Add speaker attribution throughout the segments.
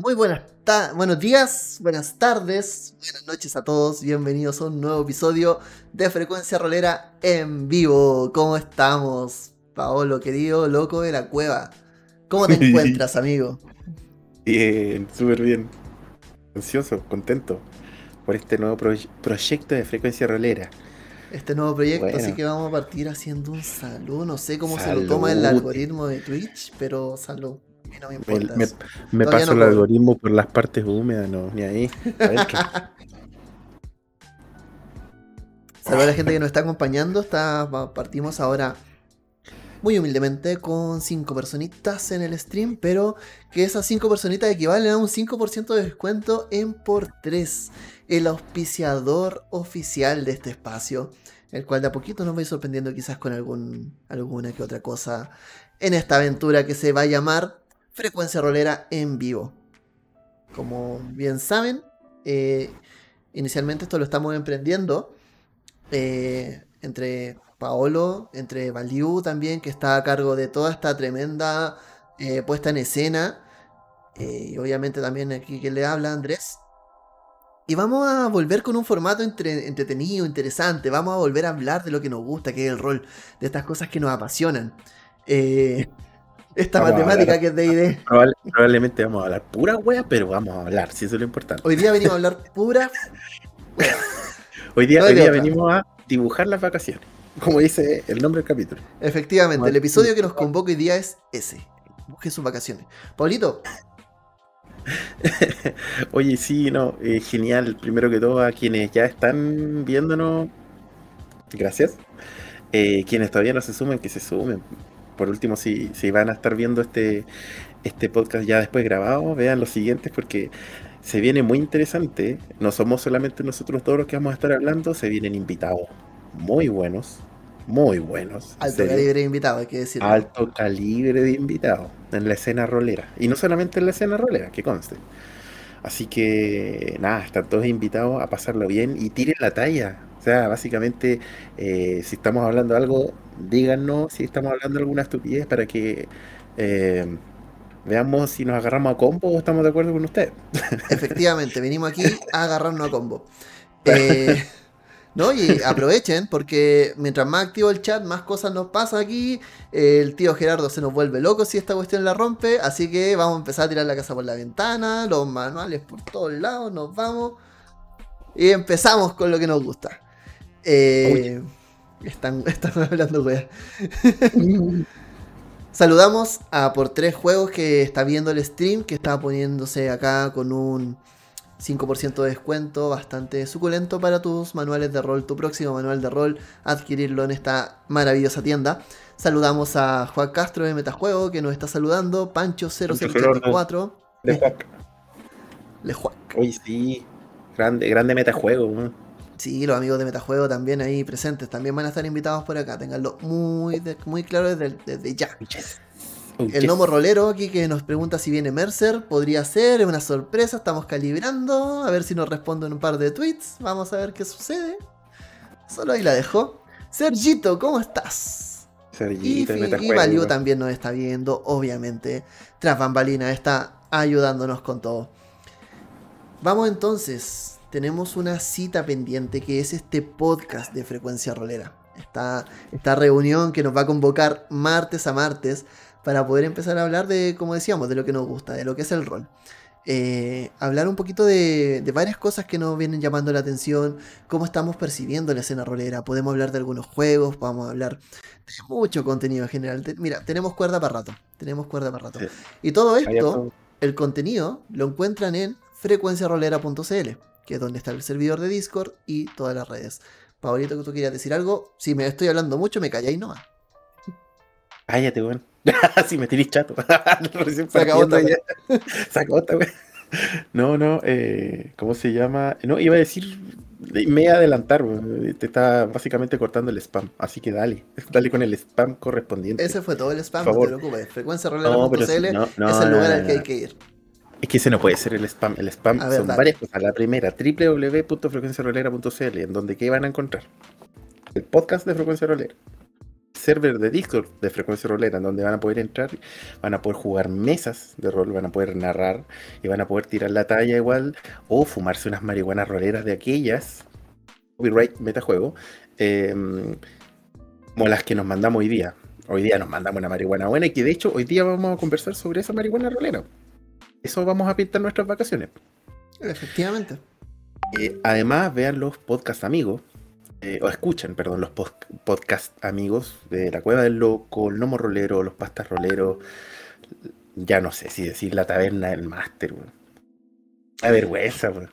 Speaker 1: Muy buenas buenos días, buenas tardes, buenas noches a todos. Bienvenidos a un nuevo episodio de Frecuencia Rolera en vivo. ¿Cómo estamos? Paolo, querido, loco de la cueva. ¿Cómo te encuentras, amigo?
Speaker 2: Bien, súper bien. Ansioso, contento por este nuevo proyecto de Frecuencia Rolera.
Speaker 1: Este nuevo proyecto, así que vamos a partir haciendo un salud. No sé cómo se lo toma el algoritmo de Twitch, pero salud. No me, importa
Speaker 2: me, paso el algoritmo por las partes húmedas, no, ni ahí.
Speaker 1: A Saludos a la gente que nos está acompañando. Está, partimos ahora muy humildemente con 5 personitas en el stream, pero que esas 5 personitas equivalen a un 5% de descuento en por 3, el auspiciador oficial de este espacio, el cual de a poquito nos va a ir sorprendiendo quizás con algún, alguna que otra cosa en esta aventura que se va a llamar Frecuencia Rolera en vivo. Como bien saben, eh, inicialmente esto lo estamos emprendiendo eh, entre Paolo, entre Valiu también, que está a cargo de toda esta tremenda eh, puesta en escena. y obviamente también aquí que le habla Andrés. Y vamos a volver con un formato entretenido, interesante. Vamos a volver a hablar de lo que nos gusta, que es el rol, de estas cosas que nos apasionan. Eh, esta matemática que es de ID.
Speaker 2: probablemente vamos a hablar pura wea, pero vamos a hablar, si eso es lo importante.
Speaker 1: Hoy día venimos a hablar pura
Speaker 2: Hoy día, hoy día venimos a dibujar las vacaciones, como dice el nombre del capítulo.
Speaker 1: Efectivamente, el episodio que nos convoca hoy día es ese. Busque sus vacaciones. Paulito.
Speaker 2: Oye, sí, no, eh, genial. Primero que todo, a quienes ya están viéndonos, gracias. Eh, quienes todavía no se sumen, que se sumen por último, si, si van a estar viendo este, este podcast ya después grabado, vean los siguientes porque se viene muy interesante. No somos solamente nosotros todos los que vamos a estar hablando, se vienen invitados muy buenos, muy buenos.
Speaker 1: Alto calibre de invitados, hay que decir.
Speaker 2: Alto calibre de invitados en la escena rolera. Y no solamente en la escena rolera, que conste. Así que nada, están todos invitados a pasarlo bien y tiren la talla. O sea, básicamente, eh, si estamos hablando de algo, díganos si estamos hablando de alguna estupidez para que eh, veamos si nos agarramos a combo o estamos de acuerdo con usted.
Speaker 1: Efectivamente, venimos aquí a agarrarnos a combo. Eh, ¿no? Y aprovechen, porque mientras más activo el chat, más cosas nos pasan aquí. El tío Gerardo se nos vuelve loco si esta cuestión la rompe. Así que vamos a empezar a tirar la casa por la ventana, los manuales por todos lados, nos vamos. Y empezamos con lo que nos gusta. Eh, están, hablando, Saludamos a por tres juegos que está viendo el stream, que está poniéndose acá con un 5% de descuento bastante suculento para tus manuales de rol, tu próximo manual de rol, adquirirlo en esta maravillosa tienda. Saludamos a Juan Castro de Metajuego que nos está saludando, Pancho0084. Le Juac.
Speaker 2: Le Juac. Uy, sí, grande, grande Metajuego.
Speaker 1: Sí, los amigos de Metajuego también ahí presentes, también van a estar invitados por acá, tenganlo muy, muy claro desde, ya. El gnomo rolero aquí que nos pregunta si viene Mercer, podría ser, es una sorpresa, estamos calibrando, a ver si nos responden un par de tweets, vamos a ver qué sucede. Solo ahí la dejo. Sergito, ¿cómo estás? Sergito, y, y Valiu también nos está viendo, obviamente. Tras bambalina está ayudándonos con todo. Vamos entonces tenemos una cita pendiente que es este podcast de Frecuencia Rolera. Esta, esta reunión que nos va a convocar martes a martes para poder empezar a hablar de, como decíamos, de lo que nos gusta, de lo que es el rol. Eh, hablar un poquito de, varias cosas que nos vienen llamando la atención, cómo estamos percibiendo la escena rolera. Podemos hablar de algunos juegos, a hablar de mucho contenido en general. mira, tenemos cuerda para rato, tenemos cuerda para rato. Y todo esto, el contenido, lo encuentran en frecuenciarolera.cl que es donde está el servidor de Discord y todas las redes. Pablito, que tú querías decir algo, si me estoy hablando mucho, me calláis nomás.
Speaker 2: Cállate, weón. si me tirís chato. Se acabó Se acabó No, no, eh, ¿cómo se llama? No, iba a decir, me iba a adelantar, te está básicamente cortando el spam, así que dale, dale con el spam correspondiente.
Speaker 1: Ese fue todo el spam, no te preocupes. Frecuencia no, es el lugar al que hay que ir.
Speaker 2: Es que ese no puede ser el spam. El spam son varias cosas. La primera, www.frecuenciarolera.cl, en donde ¿qué van a encontrar? El podcast de Frecuencia Rolera. server de Discord de frecuencia rolera, en donde van a poder entrar, van a poder jugar mesas de rol, van a poder narrar y van a poder tirar la talla igual o fumarse unas marihuanas roleras de aquellas, copyright metajuego, eh, como las que nos mandamos hoy día. Hoy día nos mandamos una marihuana buena y que de hecho hoy día vamos a conversar sobre esa marihuana rolera. Eso vamos a pintar nuestras vacaciones.
Speaker 1: Efectivamente.
Speaker 2: Eh, además, vean los podcast amigos, eh, o escuchen, perdón, los podcast amigos de La Cueva del Loco, el Nomo Rolero, los Pastas Roleros, ya no sé si decir la taberna del máster, weón. A vergüenza, weón.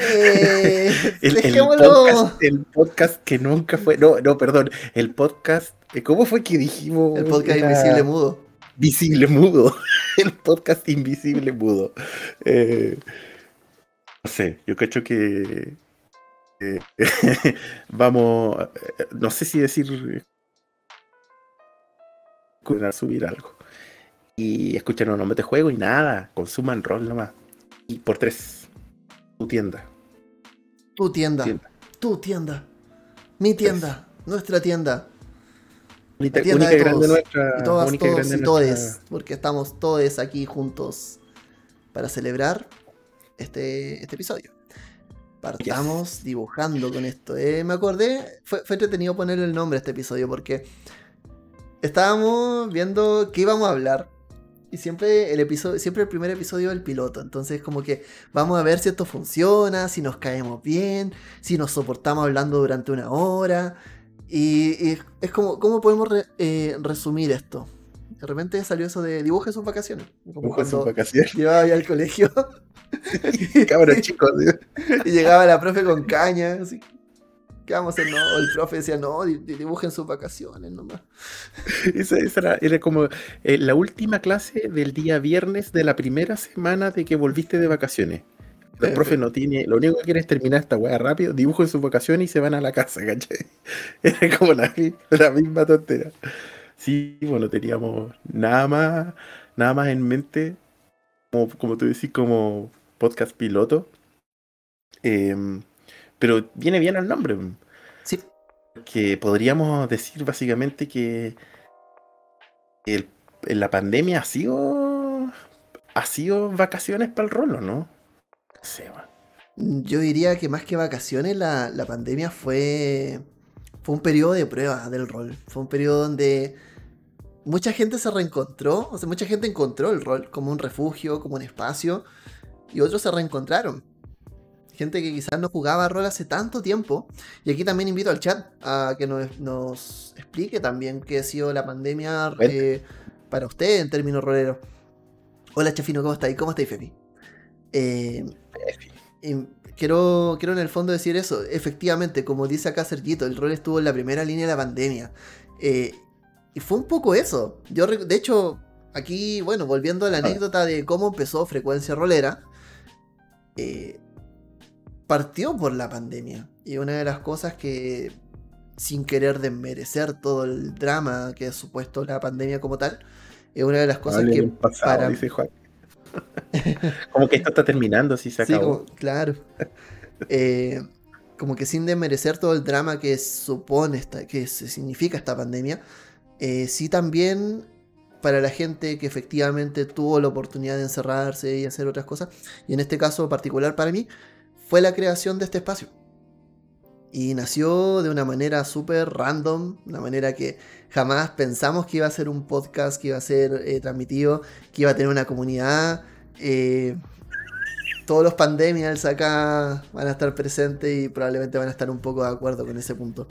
Speaker 2: Eh, el, podcast, el, podcast, que nunca fue. No, no, perdón. El podcast. ¿Cómo fue que dijimos?
Speaker 1: El podcast invisible mudo.
Speaker 2: Visible mudo. el podcast invisible mudo. Eh, no sé, yo cacho que vamos, no sé si decir subir algo. Y escuchen los nombres de juego y nada, consuman rol nomás. Y por tres, tu tienda.
Speaker 1: Tu tienda. Tu tienda. Mi tienda. Nuestra tienda.
Speaker 2: Única, grande nuestra.
Speaker 1: Y todas, todos y todes, porque estamos todos aquí juntos para celebrar este, este episodio. Partamos dibujando con esto. Eh, me acordé, fue, entretenido poner el nombre a este episodio porque estábamos viendo qué íbamos a hablar. Y siempre el episodio, siempre el primer episodio del piloto. Entonces, como que vamos a ver si esto funciona, si nos caemos bien, si nos soportamos hablando durante una hora. Y, es como, ¿cómo podemos eh, resumir esto? De repente salió eso de dibuje sus vacaciones.
Speaker 2: Como sus vacaciones.
Speaker 1: Llevaba ya al colegio.
Speaker 2: Cabros chicos,
Speaker 1: Y llegaba la profe con caña, así. ¿Qué vamos a hacer? No, el profe decía, no, dibujen sus vacaciones nomás.
Speaker 2: Esa, era, como eh, la última clase del día viernes de la primera semana de que volviste de vacaciones. El profe no tiene, lo único que quiere es terminar esta weá rápido, dibujen sus vacaciones y se van a la casa, ¿cachai? Era como la, la misma tontera. Sí, bueno, teníamos nada más, nada más en mente, como, como tú decís, como podcast piloto. Em, pero viene bien el nombre.
Speaker 1: Sí.
Speaker 2: Que podríamos decir básicamente que el, la pandemia ha sido. ha sido vacaciones para el rolo, ¿no?
Speaker 1: Yo diría que más que vacaciones, la, la pandemia fue. fue un periodo de prueba del rol. Fue un periodo donde mucha gente se reencontró, o sea, mucha gente encontró el rol como un refugio, como un espacio y otros se reencontraron. Gente que quizás no jugaba rol hace tanto tiempo. Y aquí también invito al chat a que nos, explique también qué ha sido la pandemia eh, para usted en términos roleros. Hola Chafino, ¿cómo estáis? ¿Cómo estáis, Fefi? Eh, quiero, quiero en el fondo decir eso. Efectivamente, como dice acá Sergito, el rol estuvo en la primera línea de la pandemia. Eh, y fue un poco eso. Yo, de hecho, aquí, bueno, volviendo a la anécdota de cómo empezó Frecuencia Rolera, eh, partió por la pandemia. Y una de las cosas que, sin querer desmerecer todo el drama que ha supuesto la pandemia como tal, es una de las cosas que
Speaker 2: para... como que esto está terminando, si se acabó.
Speaker 1: claro. Eh, como que sin desmerecer todo el drama que supone, esta, que significa esta pandemia, eh, sí también para la gente que efectivamente tuvo la oportunidad de encerrarse y hacer otras cosas. Y en este caso particular para mí, fue la creación de este espacio. Y nació de una manera súper random, una manera que jamás pensamos que iba a ser un podcast, que iba a ser eh, transmitido, que iba a tener una comunidad. Eh, todos los pandemias acá van a estar presentes y probablemente van a estar un poco de acuerdo con ese punto.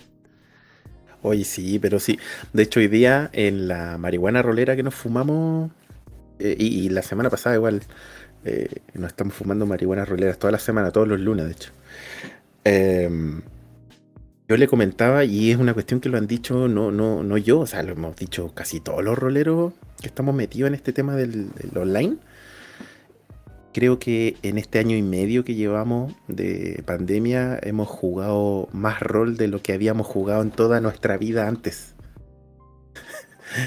Speaker 2: Oye, sí, pero sí. De hecho, hoy día en la marihuana rolera que nos fumamos, eh, y, la semana pasada igual, eh, nos estamos fumando marihuana roleras toda la semana, todos los lunes, de hecho. Em, yo le comentaba, y es una cuestión que lo han dicho no, no, no yo, o sea, lo hemos dicho casi todos los roleros que estamos metidos en este tema del online creo que en este año y medio que llevamos de pandemia hemos jugado más rol de lo que habíamos jugado en toda nuestra vida antes.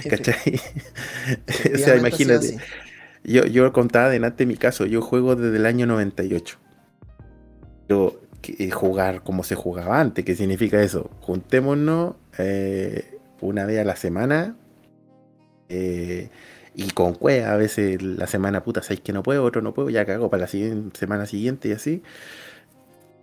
Speaker 2: ¿Cachai? o sea, imagínate. Yo, yo contaba delante mi caso, yo juego desde el año 98. Yo eh, jugar como se jugaba antes, ¿qué significa eso? Juntémonos, eh, una vez a la semana. Eh, y con cueva, a veces la semana puta, sabéis que no puedo, otro no puedo, ya cago para la semana siguiente y así.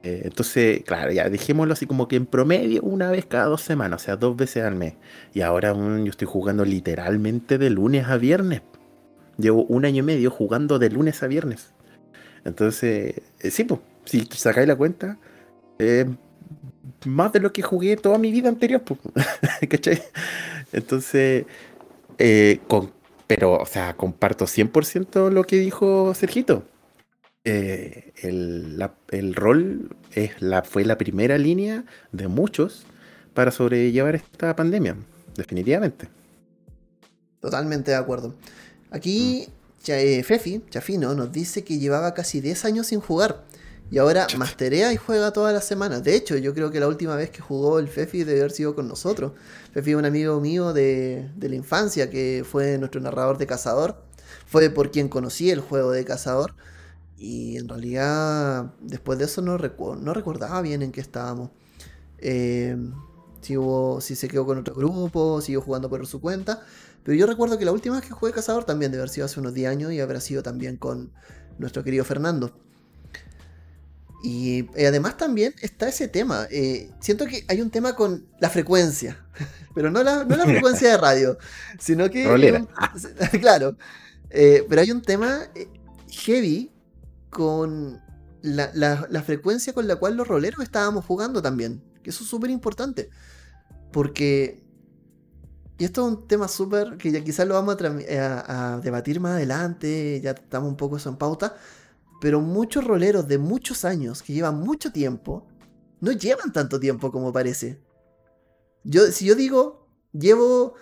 Speaker 2: Eh, entonces, claro, ya dejémoslo así como que en promedio una vez cada dos semanas, o sea, dos veces al mes. Y ahora yo estoy jugando literalmente de lunes a viernes. Llevo un año y medio jugando de lunes a viernes. Entonces, sí, pues, si sacáis la cuenta, eh, más de lo que jugué toda mi vida anterior, pues, ¿cachai? Entonces, con pero, o sea, comparto 100% lo que dijo Sergito. Eh, el, rol es la, fue la primera línea de muchos para sobrellevar esta pandemia, definitivamente.
Speaker 1: Totalmente de acuerdo. Aquí mm. eh, Fefi, Chafino, nos dice que llevaba casi 10 años sin jugar. Y ahora masterea y juega todas las semanas. De hecho, yo creo que la última vez que jugó el Fefi debe haber sido con nosotros. Fefi es un amigo mío de, la infancia que fue nuestro narrador de Cazador. Fue por quien conocí el juego de Cazador. Y en realidad, después de eso no, no recordaba bien en qué estábamos. Eh, si, hubo, si se quedó con otro grupo, siguió jugando por su cuenta. Pero yo recuerdo que la última vez que jugué Cazador también debe haber sido hace unos 10 años y habrá sido también con nuestro querido Fernando. Y, además también está ese tema. Eh, siento que hay un tema con la frecuencia, pero no la, no la frecuencia de radio, sino que... claro, eh, pero hay un tema eh, heavy con la, la, frecuencia con la cual los roleros estábamos jugando también, que eso es súper importante, porque... Y esto es un tema súper que ya quizás lo vamos a, a, debatir más adelante, ya estamos un poco eso en pauta, pero muchos roleros de muchos años, que llevan mucho tiempo, no llevan tanto tiempo como parece. Yo, si yo digo, llevo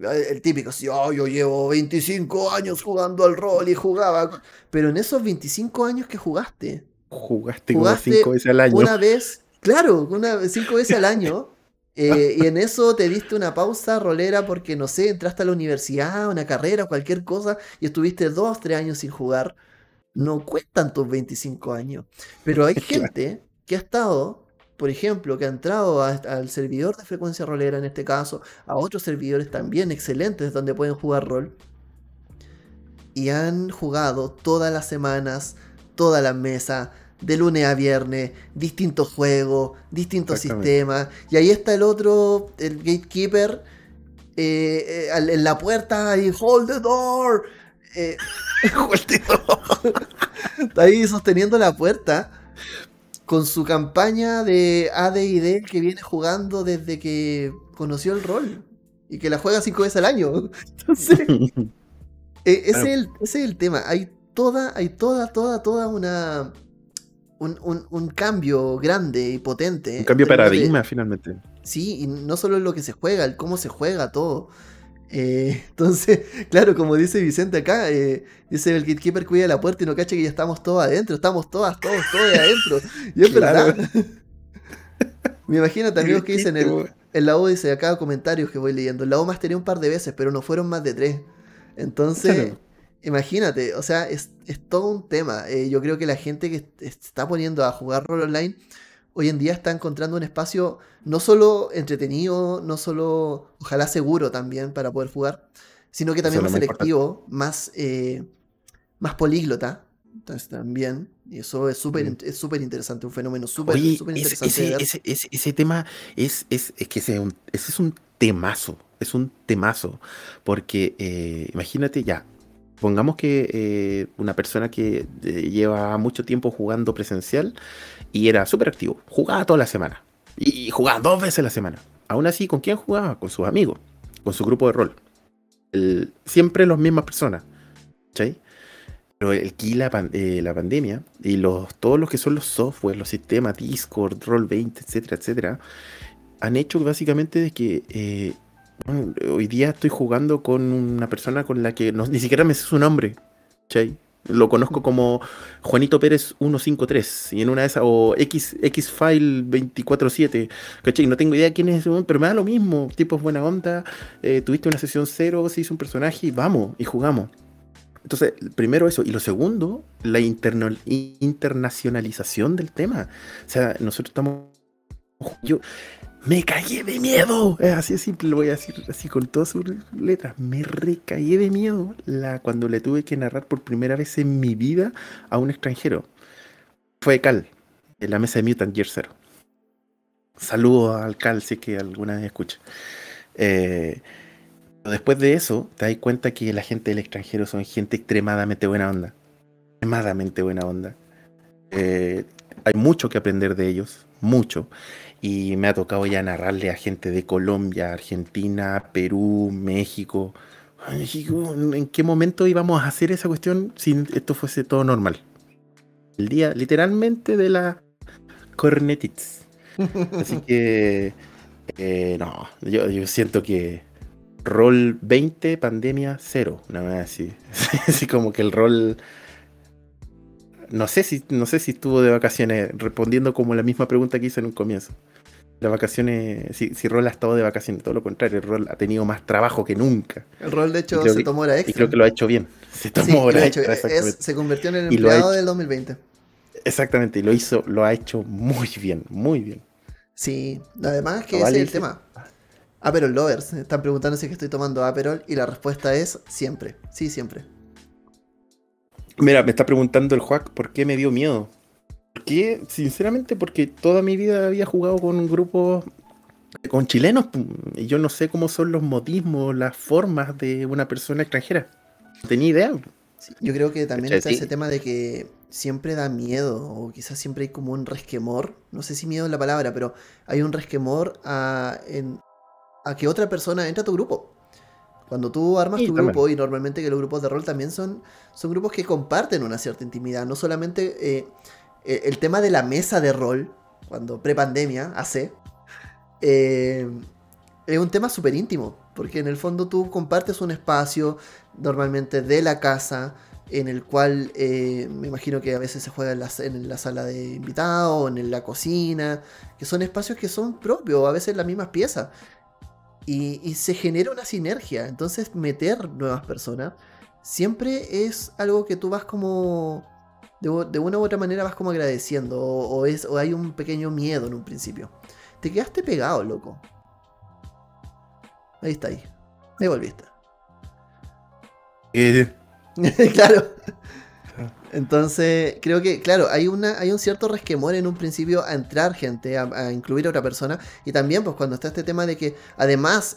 Speaker 1: eh, el típico, si oh, yo llevo 25 años jugando al rol y jugaba, pero en esos 25 años que jugaste,
Speaker 2: jugaste, como 5 veces al año.
Speaker 1: Una vez, claro, una, 5 veces al año. Eh, y en eso te diste una pausa rolera porque, no sé, entraste a la universidad, una carrera, cualquier cosa, y estuviste 2, 3 años sin jugar no cuentan tus 25 años. Pero hay gente que ha estado, por ejemplo, que ha entrado al servidor de frecuencia rolera en este caso, a otros servidores también excelentes donde pueden jugar rol, y han jugado todas las semanas, todas las mesas, de lunes a viernes, distintos juegos, distintos sistemas, y ahí está el otro, el gatekeeper, eh, eh, en la puerta y hold the door. Eh, Está ahí sosteniendo la puerta con su campaña de AD&D que viene jugando desde que conoció el rol y que la juega cinco veces al año. Entonces, eh, ese, es el, tema. Hay toda, hay toda, toda, toda una un, cambio grande y potente.
Speaker 2: Un cambio de paradigma, finalmente.
Speaker 1: Sí, y no solo lo que se juega, el cómo se juega todo. Eh, entonces, claro, como dice Vicente acá, eh, dice el gatekeeper cuida la puerta y no cacha que ya estamos todos adentro, estamos todas, todos, todos adentro. Y es verdad. Me imagino también que dicen el, el la dice acá comentarios que voy leyendo. El la más tenía un par de veces, pero no fueron más de tres. Entonces, imagínate, o sea, es, todo un tema. Eh, yo creo que la gente que está poniendo a jugar rol online hoy en día está encontrando un espacio no solo entretenido, no solo, ojalá seguro también para poder jugar, sino que también más selectivo, más, eh, más políglota. Entonces también, y eso es súper mm. es súper interesante, un fenómeno súper interesante.
Speaker 2: Ese, ese, tema es, es, es que ese, es un temazo, es un temazo, porque eh, imagínate ya, pongamos que eh, una persona que lleva mucho tiempo jugando presencial y era súper activo. Jugaba toda la semana. Y jugaba dos veces a la semana. Aún así, ¿con quién jugaba? Con sus amigos, con su grupo de rol. siempre las mismas personas. ¿Sí? Pero aquí la, eh, la pandemia y los, todos los que son los software, los sistemas, Discord, Roll20, etcétera, etcétera, han hecho básicamente de que eh, hoy día estoy jugando con una persona con la que ni siquiera me sé su nombre. ¿sí? Lo conozco como Juanito Pérez 153 y en una de esas, o X, Xfile 247, ¿cachai? No tengo idea quién es ese pero me da lo mismo. Tipo es buena onda, eh, tuviste una sesión cero, se hizo un personaje y vamos, y jugamos. Entonces, primero eso. Y lo segundo, la internacionalización del tema. O sea, nosotros estamos. Yo, Me cagué de miedo. Es así de simple, lo voy a decir así con todas sus letras. Me recagué de miedo la, cuando le tuve que narrar por primera vez en mi vida a un extranjero. Fue Cal, en la mesa de Mutant Year Zero. Saludo al Cal, si es que alguna vez escucha. Eh, después de eso, te das cuenta que la gente del extranjero son gente extremadamente buena onda. Extremadamente buena onda. Eh, hay mucho que aprender de ellos, mucho y me ha tocado ya narrarle a gente de Colombia, Argentina, Perú, México. ¿En qué momento íbamos a hacer esa cuestión si esto fuese todo normal? El día literalmente de la cornetits. Así que, eh, no, yo, siento que rol 20, pandemia 0, una vez así. así como que el rol no sé si, no sé si estuvo de vacaciones, respondiendo como la misma pregunta que hice en un comienzo. Las vacaciones, si, si Rol ha estado de vacaciones, todo lo contrario, Rol ha tenido más trabajo que nunca.
Speaker 1: El Rol, de hecho, se tomó la extra.
Speaker 2: Y creo que lo ha hecho bien. Se tomó hora extra,
Speaker 1: se convirtió en el empleado del 2020.
Speaker 2: Exactamente, y lo hizo, lo ha hecho muy bien, muy bien.
Speaker 1: Sí, además que ese es el tema. Aperol Lovers, están preguntando si es que estoy tomando Aperol y la respuesta es siempre, sí, siempre.
Speaker 2: Mira, me está preguntando el Juac por qué me dio miedo. ¿Por qué? Sinceramente, porque toda mi vida había jugado con un grupo con chilenos y yo no sé cómo son los modismos, las formas de una persona extranjera. No tenía idea.
Speaker 1: yo creo que también está ese tema de que siempre da miedo, o quizás siempre hay como un resquemor, no sé si miedo es la palabra, pero hay un resquemor a, a que otra persona entre a tu grupo. Cuando tú armas tu grupo, y normalmente que los grupos de rol también son, son grupos que comparten una cierta intimidad, no solamente eh, eh, el tema de la mesa de rol, cuando prepandemia hace, eh, es un tema súper íntimo, porque en el fondo tú compartes un espacio normalmente de la casa, en el cual me imagino que a veces se juega en la, en la sala de invitados, en la cocina, que son espacios que son propios, a veces las mismas piezas. Y, se genera una sinergia. Entonces meter nuevas personas siempre es algo que tú vas como... De, una u otra manera vas como agradeciendo. O, es, o hay un pequeño miedo en un principio. Te quedaste pegado, loco. Ahí está ahí. Me volviste.
Speaker 2: Eh.
Speaker 1: claro. Entonces, creo que, claro, hay, una, hay un cierto resquemor en un principio a entrar gente, a, incluir a otra persona. Y también, pues, cuando está este tema de que, además,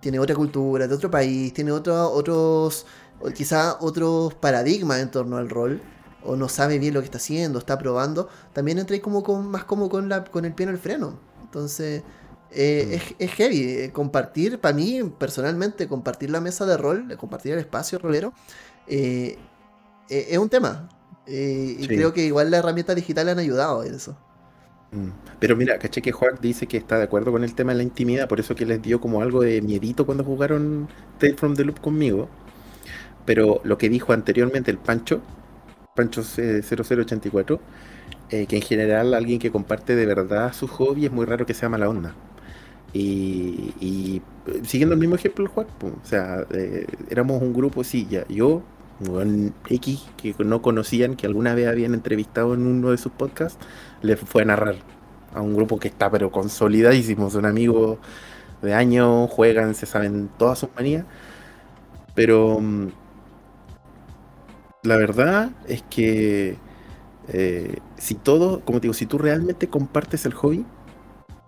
Speaker 1: tiene otra cultura, de otro país, tiene otro, otros, quizá otros paradigmas en torno al rol, o no sabe bien lo que está haciendo, está probando, también entra ahí como con, más como con, la, con el pie en el freno. Entonces, eh, mm. es, heavy. Eh, compartir, para mí, personalmente, compartir la mesa de rol, compartir el espacio rolero. Eh, eh, es un tema. Eh, y creo que igual las herramientas digitales han ayudado en eso.
Speaker 2: Mm. Pero mira, caché que Juan dice que está de acuerdo con el tema de la intimidad, por eso que les dio como algo de miedito cuando jugaron Tale from the Loop conmigo. Pero lo que dijo anteriormente el Pancho, Pancho 0084, eh, que en general alguien que comparte de verdad su hobby es muy raro que sea mala onda. Y, siguiendo el mismo ejemplo, Juan, o sea, éramos un grupo, sí, ya, yo, un X que no conocían, que alguna vez habían entrevistado en uno de sus podcasts, le fue a narrar a un grupo que está pero consolidadísimo, son amigos de años, juegan, se saben todas sus manías, pero mm, la verdad es que eh, si todo, como te digo, si tú realmente compartes el hobby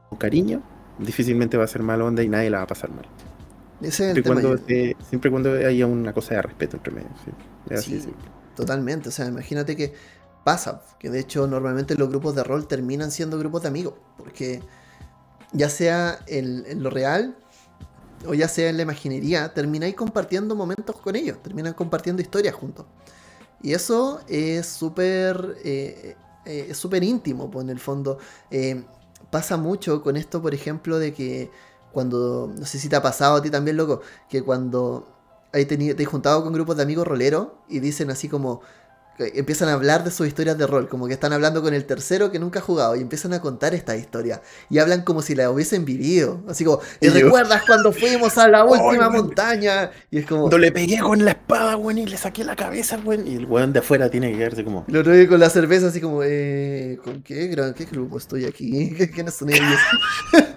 Speaker 2: con cariño, difícilmente va a ser mal onda y nadie la va a pasar mal siempre, cuando, siempre cuando haya una cosa de respeto entre medio.
Speaker 1: Sí, totalmente. O sea, imagínate que pasa, que de hecho normalmente los grupos de rol terminan siendo grupos de amigos, porque ya sea en, lo real o ya sea en la imaginería, termináis compartiendo momentos con ellos, terminan compartiendo historias juntos. Y eso es súper eh, eh, es súper íntimo, pues en el fondo. Eh, pasa mucho con esto, por ejemplo, de que cuando, no sé si te ha pasado a ti también, loco, que cuando hay tenido, te has juntado con grupos de amigos roleros y dicen así como, empiezan a hablar de sus historias de rol, como que están hablando con el tercero que nunca ha jugado y empiezan a contar esta historia y hablan como si la hubiesen vivido, así como, ¿te recuerdas cuando fuimos a la última montaña? Y es como...
Speaker 2: Cuando le pegué con la espada, güey, y le saqué la cabeza, güey, y el weón de afuera tiene que quedarse como...
Speaker 1: Lo trae con la cerveza así como, eh, ¿con qué, qué grupo estoy aquí? ¿Quiénes son ellos?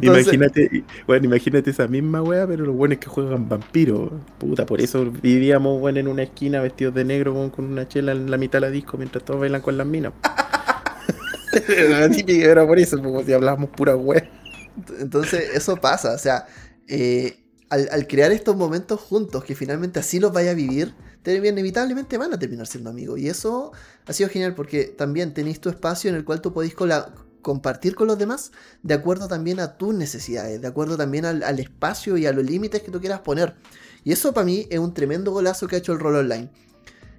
Speaker 2: imagínate, bueno, imagínate esa misma wea, pero los buenos que juegan vampiros. Puta, por eso vivíamos bueno, en una esquina vestidos de negro con, una chela en la mitad de la disco mientras todos bailan con las minas. era por eso, porque si hablábamos pura wea.
Speaker 1: Entonces, eso pasa, o sea, eh, al, crear estos momentos juntos, que finalmente así los vaya a vivir, inevitablemente van a terminar siendo amigos. Y eso ha sido genial porque también tenéis tu espacio en el cual tú podéis compartir con los demás de acuerdo también a tus necesidades, de acuerdo también al, espacio y a los límites que tú quieras poner. Y eso para mí es un tremendo golazo que ha hecho el rol online.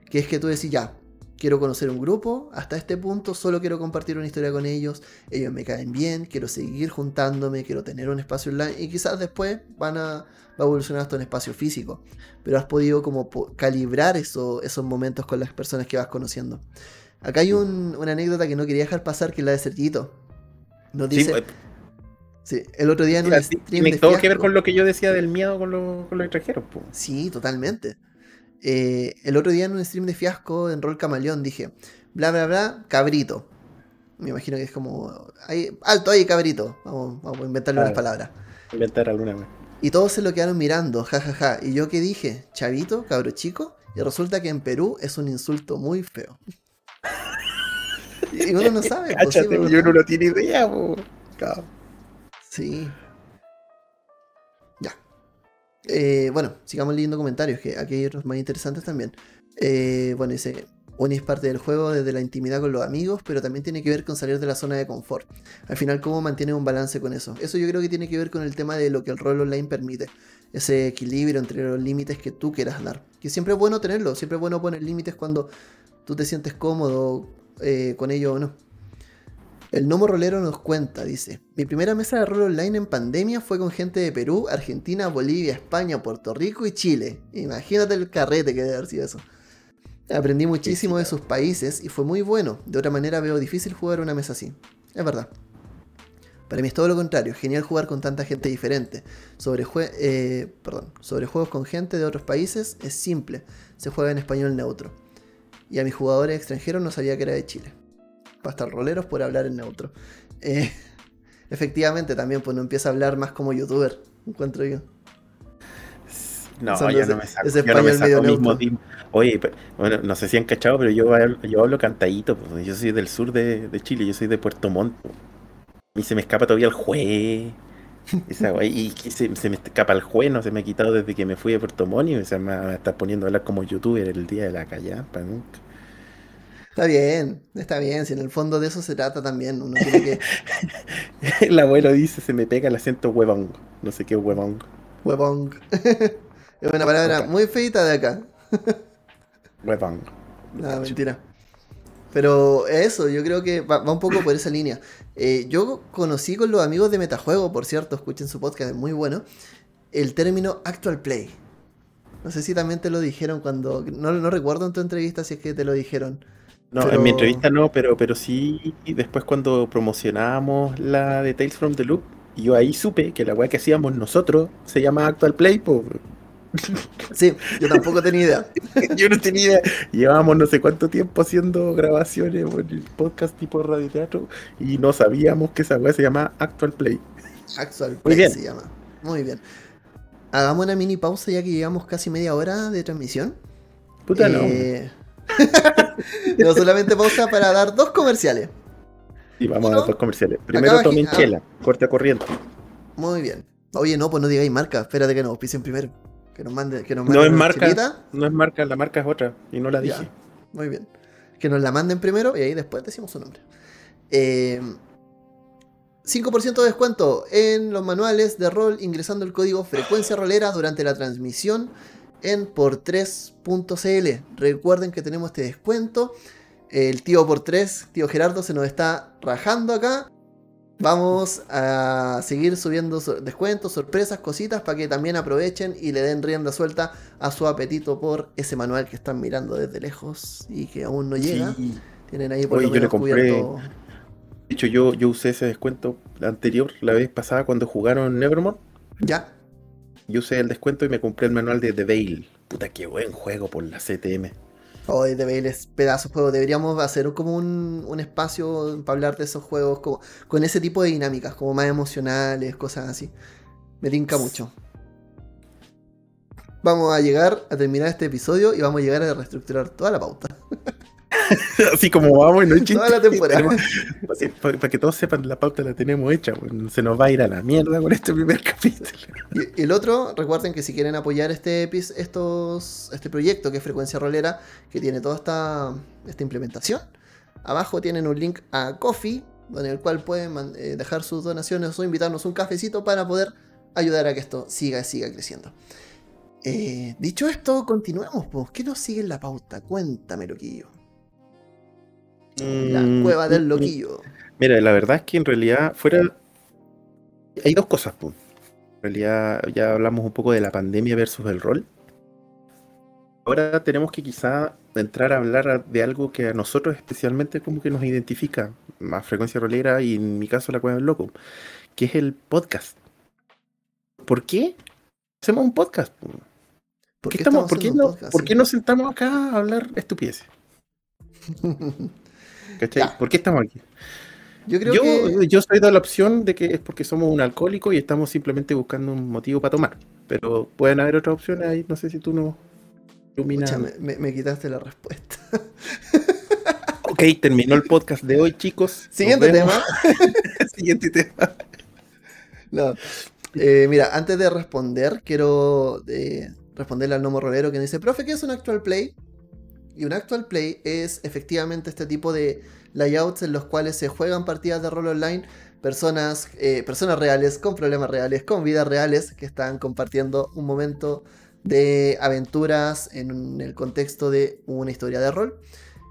Speaker 1: Que es que tú decís, ya, quiero conocer un grupo, hasta este punto solo quiero compartir una historia con ellos, ellos me caen bien, quiero seguir juntándome, quiero tener un espacio online y quizás después van a, va a evolucionar hasta un espacio físico. Pero has podido como calibrar eso, esos momentos con las personas que vas conociendo. Acá hay una anécdota que no quería dejar pasar, que es la de Sergito. Nos dice... Pues, sí, el otro día en un
Speaker 2: stream Tiene todo que ver con lo que yo decía del miedo con, los extranjeros.
Speaker 1: Sí, totalmente. Eh, el otro día en un stream de fiasco en Rol Camaleón dije, bla, bla, bla, cabrito. Me imagino que es como, alto ahí, cabrito. Vamos, a inventarle unas palabras.
Speaker 2: Inventar alguna vez.
Speaker 1: Y todos se lo quedaron mirando, jajaja. Ja, ja. Y yo que dije, chavito, cabro chico. Y resulta que en Perú es un insulto muy feo. y uno no sabe.
Speaker 2: Pues, Cáchate, yo no lo tiene idea,
Speaker 1: Sí. Eh, bueno, sigamos leyendo comentarios, que aquí hay otros más interesantes también. Eh, bueno, dice, Oni es parte del juego desde la intimidad con los amigos, pero también tiene que ver con salir de la zona de confort. Al final, ¿cómo mantiene un balance con eso? Eso yo creo que tiene que ver con el tema de lo que el rol online permite. Ese equilibrio entre los límites que tú quieras dar. Que siempre es bueno tenerlo, siempre es bueno poner límites cuando tú te sientes cómodo eh, con ello o no. El Nomo Rolero nos cuenta, dice, mi primera mesa de rol online en pandemia fue con gente de Perú, Argentina, Bolivia, España, Puerto Rico y Chile. Imagínate el carrete que debe haber sido eso. Aprendí muchísimo de sus países y fue muy bueno. De otra manera veo difícil jugar una mesa así. Es verdad. Para mí es todo lo contrario, genial jugar con tanta gente diferente. Sobre, eh, perdón, sobre juegos con gente de otros países es simple, se juega en español neutro. Y a mis jugadores extranjeros no sabía que era de Chile para estar roleros por hablar en neutro. Eh, efectivamente, también pues no empieza a hablar más como youtuber, encuentro yo.
Speaker 2: No, yo no me saco, yo no me saco mismo Oye, bueno, no sé si han cachado, pero yo, yo hablo cantadito. Pues, yo soy del sur de, Chile, yo soy de Puerto Montt. Y se me escapa todavía el juez. y se, me escapa el juez, no se me ha quitado desde que me fui a Puerto Montt y se me a estar poniendo a hablar como youtuber el día de la para nunca.
Speaker 1: Está bien, está bien, si en el fondo de eso se trata también. Uno tiene que...
Speaker 2: el abuelo dice, se me pega el acento huevón. No sé qué huevón.
Speaker 1: Huevón. es una palabra muy feita de acá.
Speaker 2: huevón.
Speaker 1: No, mentira. Pero eso, yo creo que va, un poco por esa línea. Eh, yo conocí con los amigos de Metajuego, por cierto, escuchen su podcast, es muy bueno, el término actual play. No sé si también te lo dijeron cuando. No, no recuerdo en tu entrevista si es que te lo dijeron.
Speaker 2: No, en mi entrevista no, pero, pero sí después cuando promocionábamos la de Tales from the Loop, yo ahí supe que la weá que hacíamos nosotros se llama Actual Play.
Speaker 1: Sí, yo tampoco tenía idea.
Speaker 2: yo no tenía idea. Llevábamos no sé cuánto tiempo haciendo grabaciones en el podcast tipo radioteatro y no sabíamos que esa weá se llama Actual Play.
Speaker 1: Actual Play se llama. Muy bien. Hagamos una mini pausa ya que llevamos casi media hora de transmisión.
Speaker 2: Puta no. Eh,
Speaker 1: no, solamente pausa para dar dos comerciales.
Speaker 2: Y vamos a dar dos comerciales. Primero tomen ah. chela, corte a corriente.
Speaker 1: Muy bien. Oye, no, pues no digáis marca. Espérate que nos pisen primero. Que nos mande, que nos
Speaker 2: no es marca. No es marca, la marca es otra. Y no la dije.
Speaker 1: muy bien. Que nos la manden primero y ahí después decimos su nombre. 5% eh, de descuento en los manuales de rol ingresando el código frecuencia rolera durante la transmisión en por3.cl. Recuerden que tenemos este descuento. El tío por 3, tío Gerardo, se nos está rajando acá. Vamos a seguir subiendo descuentos, sorpresas, cositas para que también aprovechen y le den rienda suelta a su apetito por ese manual que están mirando desde lejos y que aún no llega. Tienen ahí por lo menos cubierto.
Speaker 2: De hecho, yo, yo usé ese descuento anterior, la vez pasada, cuando jugaron Nevermore.
Speaker 1: Ya
Speaker 2: yo usé el descuento y me compré el manual de The Veil. Puta, qué buen juego por la CTM.
Speaker 1: Hoy de Bailes, pedazos de juego. Deberíamos hacer como un, un, espacio para hablar de esos juegos como, con ese tipo de dinámicas, como más emocionales, cosas así. Me tinca mucho. Vamos a llegar a terminar este episodio y vamos a llegar a reestructurar toda la pauta.
Speaker 2: Así como vamos y no hay chiste.
Speaker 1: Toda la temporada.
Speaker 2: para, que todos sepan, la pauta la tenemos hecha. se nos va a ir a la mierda con este primer capítulo.
Speaker 1: Y el otro, recuerden que si quieren apoyar este, estos, este proyecto que es Frecuencia Rolera, que tiene toda esta, esta implementación, abajo tienen un link a Coffee, en el cual pueden eh, dejar sus donaciones o invitarnos un cafecito para poder ayudar a que esto siga, siga creciendo. Eh, dicho esto, continuemos. Pues. ¿Qué nos sigue en la pauta? Cuéntame, loquillo. La mm, cueva del mm, loquillo.
Speaker 2: Mira, la verdad es que en realidad fuera... Hay dos cosas, pues. En realidad ya hablamos un poco de la pandemia versus el rol. Ahora tenemos que quizá entrar a hablar de algo que a nosotros especialmente como que nos identifica, más frecuencia rolera y en mi caso la cueva del loco, que es el podcast. ¿Por qué hacemos un podcast? ¿Por qué, estamos, ¿por qué, no, ¿por qué nos sentamos acá a hablar estupideces? ¿Cachai? ¿Por qué estamos aquí? Yo, creo yo, yo soy de la opción de que es porque somos un alcohólico y estamos simplemente buscando un motivo para tomar. Pero pueden haber otras opciones ahí, no sé si tú no
Speaker 1: iluminas. Me, me, quitaste la respuesta.
Speaker 2: ok, terminó el podcast de hoy, chicos.
Speaker 1: Siguiente tema.
Speaker 2: Siguiente tema.
Speaker 1: No. Eh, mira, antes de responder, quiero eh, responderle al Nomo Rolero que dice, profe, ¿qué es un actual play? Y un actual play es efectivamente este tipo de layouts en los cuales se juegan partidas de rol online personas, eh, personas reales, con problemas reales, con vidas reales, que están compartiendo un momento de aventuras en el contexto de una historia de rol.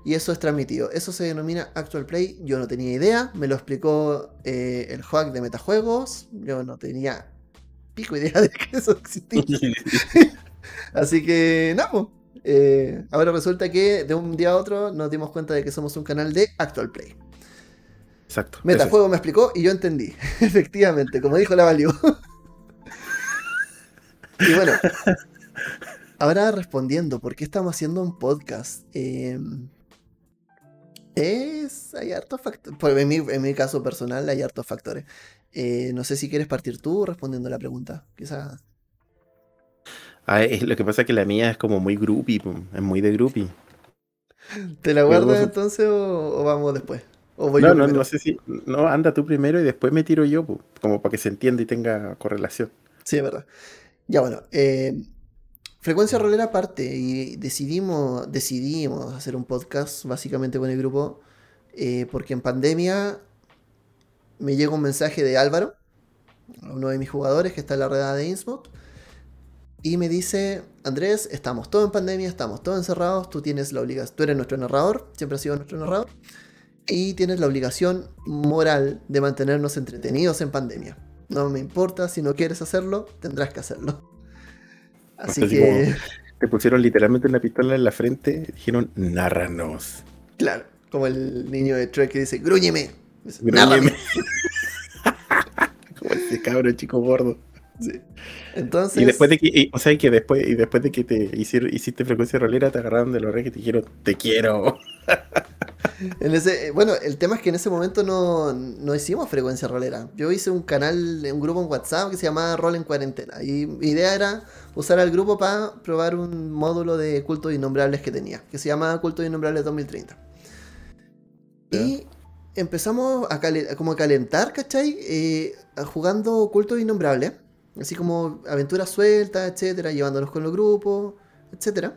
Speaker 1: Y eso es transmitido. Eso se denomina Actual Play. Yo no tenía idea. Me lo explicó eh, el hack de metajuegos. Yo no tenía pico idea de que eso existía. Así que, no, eh, ahora resulta que de un día a otro nos dimos cuenta de que somos un canal de Actual Play.
Speaker 2: Exacto.
Speaker 1: Metajuego me explicó y yo entendí. Efectivamente, como dijo la Value. y bueno, ahora respondiendo, ¿por qué estamos haciendo un podcast? Em, es. Hay hartos factores. En mi, en mi caso personal, hay hartos factores. Eh, no sé si quieres partir tú respondiendo la pregunta. Quizás.
Speaker 2: Ah, lo que pasa es que la mía es como muy groupie, es muy de groupie.
Speaker 1: ¿Te la guardas entonces o, vamos después?
Speaker 2: no, no, no sé si. No, anda tú primero y después me tiro yo, como para que se entienda y tenga correlación.
Speaker 1: Sí, es verdad. Ya bueno, eh, Frecuencia Rolera aparte y decidimos, decidimos hacer un podcast básicamente con el grupo eh, porque en pandemia me llega un mensaje de Álvaro, uno de mis jugadores que está en la red de Innsmouth y me dice, Andrés, estamos todos en pandemia, estamos todos encerrados, tú tienes la obligación, tú eres nuestro narrador, siempre has sido nuestro narrador, y tienes la obligación moral de mantenernos entretenidos en pandemia. No me importa, si no quieres hacerlo, tendrás que hacerlo. Así, que...
Speaker 2: te pusieron literalmente una pistola en la frente y dijeron, narranos.
Speaker 1: Claro, como el niño de Trek que dice, grúñeme.
Speaker 2: Grúñeme. como ese cabro chico gordo.
Speaker 1: Entonces.
Speaker 2: Y después de que, o sea, que después, y después de que te hicieron, hiciste frecuencia rolera, te agarraron de los reyes y te dijeron, te quiero.
Speaker 1: En ese, bueno, el tema es que en ese momento no, no, hicimos frecuencia rolera. Yo hice un canal, un grupo en WhatsApp que se llamaba Rol en Cuarentena. Y mi idea era usar al grupo para probar un módulo de cultos innombrables que tenía, que se llamaba Cultos Innombrables 2030. Y empezamos a, como a calentar, ¿cachai? Eh, jugando cultos innombrables Así como aventuras sueltas, etcétera, llevándonos con los grupos, etcétera.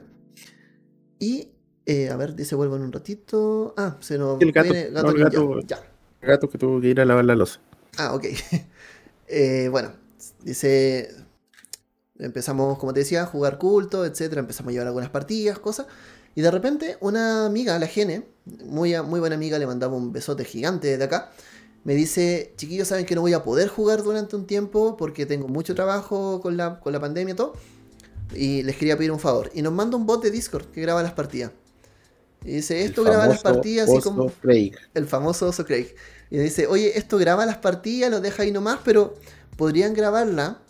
Speaker 1: Y, eh, a ver, dice vuelvo en un ratito. Ah, se nos
Speaker 2: el gato, viene gato, ya, gato que tuvo que ir a lavar la losa.
Speaker 1: Ah, ok. eh, bueno, dice. Empezamos, como te decía, a jugar culto, etcétera. Empezamos a llevar algunas partidas, cosas. Y de repente, una amiga, la Gene, muy, muy buena amiga, le mandaba un besote gigante de acá me dice, chiquillos, saben que no voy a poder jugar durante un tiempo porque tengo mucho trabajo con la, con la pandemia y todo. Y les quería pedir un favor. Y nos manda un bot de Discord que graba las partidas. Y dice, esto graba las partidas como...
Speaker 2: Craig.
Speaker 1: El famoso oso Craig. Y dice, oye, esto graba las partidas, lo deja ahí nomás, pero podrían grabarla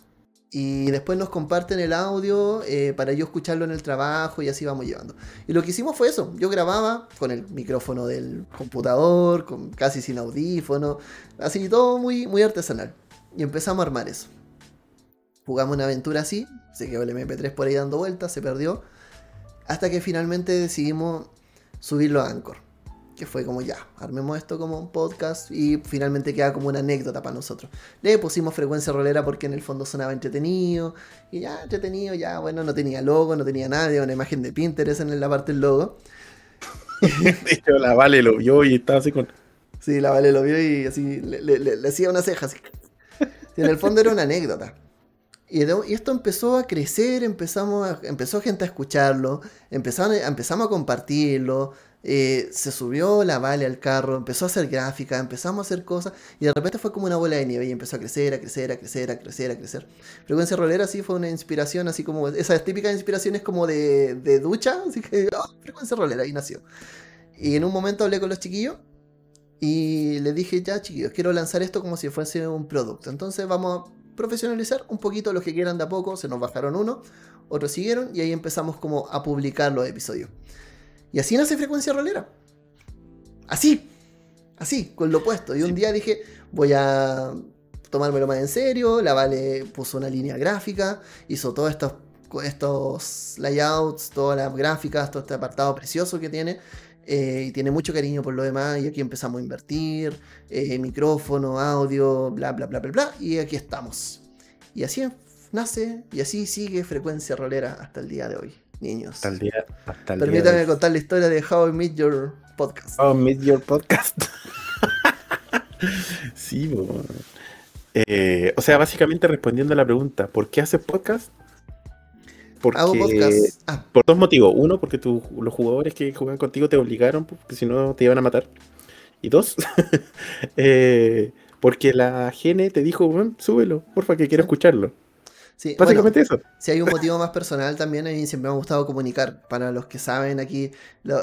Speaker 1: y después nos comparten el audio eh, para yo escucharlo en el trabajo y así vamos llevando. Y lo que hicimos fue eso, yo grababa con el micrófono del computador, con, casi sin audífono, así todo muy, muy artesanal. Y empezamos a armar eso. Jugamos una aventura así, se quedó el MP3 por ahí dando vueltas, se perdió, hasta que finalmente decidimos subirlo a Anchor que fue como ya, armemos esto como un podcast y finalmente queda como una anécdota para nosotros. Le pusimos frecuencia rolera porque en el fondo sonaba entretenido y ya entretenido, ya bueno, no tenía logo, no tenía nadie, una imagen de Pinterest en la parte del logo.
Speaker 2: la Vale lo vio y estaba así con...
Speaker 1: Sí, la Vale lo vio y así le, hacía una ceja así. en el fondo era una anécdota. Y, esto empezó a crecer, empezamos empezó gente a escucharlo, empezamos, empezamos a compartirlo, eh, se subió la Vale al carro, empezó a hacer gráfica, empezamos a hacer cosas y de repente fue como una bola de nieve y empezó a crecer, a crecer, a crecer, a crecer, a crecer. Frecuencia Rolera sí fue una inspiración así como, esas típicas inspiraciones como de, de ducha, así que, oh, Frecuencia Rolera, ahí nació. Y en un momento hablé con los chiquillos y les dije, ya chiquillos, quiero lanzar esto como si fuese un producto. Entonces vamos a profesionalizar un poquito los que quieran de a poco, se nos bajaron uno, otros siguieron y ahí empezamos como a publicar los episodios. Y así nace Frecuencia Rolera. Así. Así, con lo opuesto. Y un día dije, voy a tomármelo más en serio. La Vale puso una línea gráfica, hizo todos estos, estos layouts, todas las gráficas, todo este apartado precioso que tiene. Eh, y tiene mucho cariño por lo demás. Y aquí empezamos a invertir, eh, micrófono, audio, bla, bla, bla, bla, bla. Y aquí estamos. Y así nace y así sigue Frecuencia Rolera hasta el día de hoy niños.
Speaker 2: Hasta el día. Hasta
Speaker 1: Permítanme contar la historia de How I Meet Your Podcast.
Speaker 2: How I Meet Your Podcast. sí, eh, o sea, básicamente respondiendo a la pregunta, ¿por qué haces podcast? Porque, Hago podcast. Ah. Por dos motivos. Uno, porque los jugadores que juegan contigo te obligaron, porque si no te iban a matar. Y dos, eh, porque la gene te dijo, súbelo, porfa, que quiero escucharlo. Básicamente eso.
Speaker 1: Si hay un motivo más personal también, a mí siempre me ha gustado comunicar. Para los que saben aquí,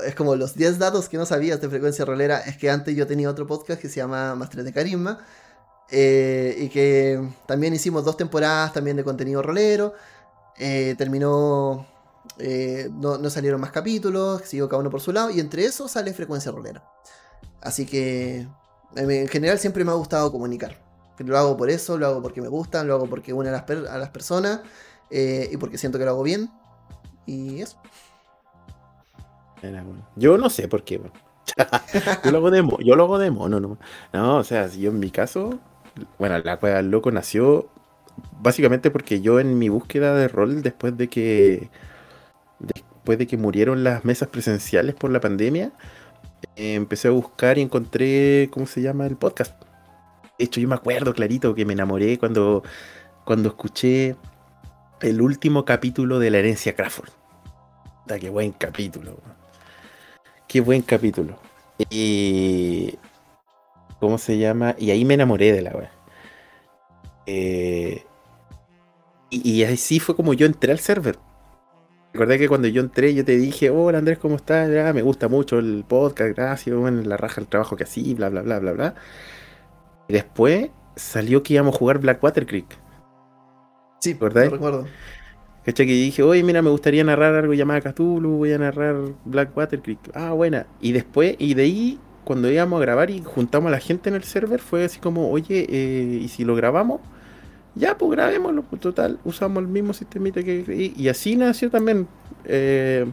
Speaker 1: es como los 10 datos que no sabías de frecuencia rolera. Es que antes yo tenía otro podcast que se llama Mastres de Carisma. Eh, y que también hicimos dos temporadas también de contenido rolero. Eh, terminó. Eh, no, no, salieron más capítulos, siguió cada uno por su lado. Y entre eso sale frecuencia rolera. Así que. En general siempre me ha gustado comunicar. Lo hago por eso, lo hago porque me gustan, lo hago porque une a las, a las personas eh, y porque siento que lo hago bien. Y eso.
Speaker 2: Yo no sé por qué. yo lo hago de yo lo hago de mono, no. O sea, yo en mi caso, bueno, la cueva loco nació básicamente porque yo en mi búsqueda de rol después de que después de que murieron las mesas presenciales por la pandemia, eh, empecé a buscar y encontré, ¿cómo se llama? El podcast. Hecho, yo me acuerdo clarito que me enamoré cuando, cuando escuché el último capítulo de La herencia Crawford. qué buen capítulo. Qué buen capítulo. Y. ¿Cómo se llama? Y ahí me enamoré de la wea. Eh, y, así fue como yo entré al server. Recordé que cuando yo entré, yo te dije, hola Andrés, ¿cómo estás? me gusta mucho el podcast, gracias, bueno, la raja el trabajo que así, bla, bla, bla, bla, bla. Y después salió que íbamos a jugar Blackwater Creek.
Speaker 1: Sí, ¿verdad? Lo recuerdo.
Speaker 2: ¿Cachai? Que dije, oye, mira, me gustaría narrar algo llamado Cthulhu, voy a narrar Blackwater Creek. Ah, buena. Y después, y de ahí, cuando íbamos a grabar y juntamos a la gente en el server, fue así como, oye, eh, ¿y si lo grabamos? Ya, pues grabémoslo, pues total, usamos el mismo sistemita que... Y, y así nació también. Eh,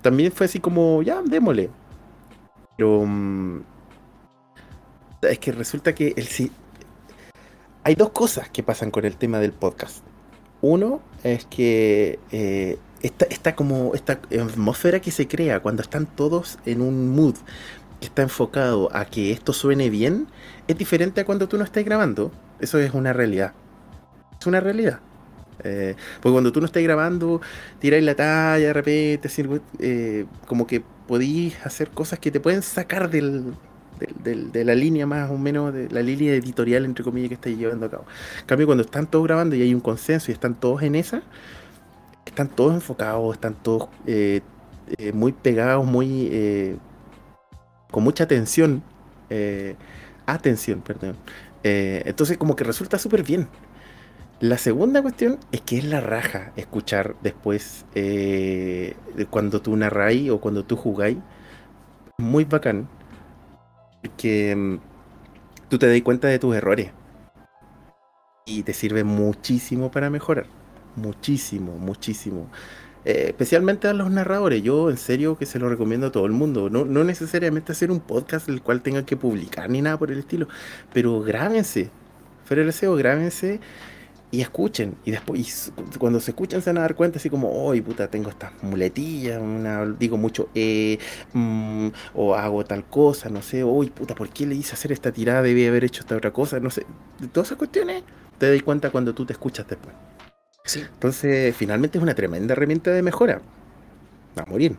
Speaker 2: también fue así como, ya, démosle. Pero... Mm, es que resulta que el, hay dos cosas que pasan con el tema del podcast. Uno es que eh, esta, como esta atmósfera que se crea cuando están todos en un mood que está enfocado a que esto suene bien es diferente a cuando tú no estás grabando. Eso es una realidad. Es una realidad. Eh, porque cuando tú no estás grabando, tiráis la talla de repente, eh, como que podéis hacer cosas que te pueden sacar del, de, la línea más o menos, de la línea editorial, entre comillas, que estáis llevando a cabo. En cambio, cuando están todos grabando y hay un consenso y están todos en esa, están todos enfocados, están todos eh, eh, muy pegados, muy eh, con mucha atención, atención, perdón. entonces, como que resulta súper bien. La segunda cuestión es que es la raja escuchar después cuando tú narráis o cuando tú jugáis. Muy bacán. Que mm, tú te das cuenta de tus errores. Y te sirve muchísimo para mejorar. Muchísimo, muchísimo. Eh, especialmente a los narradores. Yo en serio que se lo recomiendo a todo el mundo. No, no necesariamente hacer un podcast el cual tengan que publicar ni nada por el estilo. Pero grábense. Fuera grábense y escuchen. Y después, cuando se escuchan, se van a dar cuenta, así como, hoy puta, tengo estas muletillas, digo mucho, eh, mm, o hago tal cosa, no sé, hoy puta, ¿por qué le hice hacer esta tirada? Debí haber hecho esta otra cosa, no sé. Todas esas cuestiones te das cuenta cuando tú te escuchas después. Sí. Entonces, finalmente es una tremenda herramienta de mejora. Va a morir.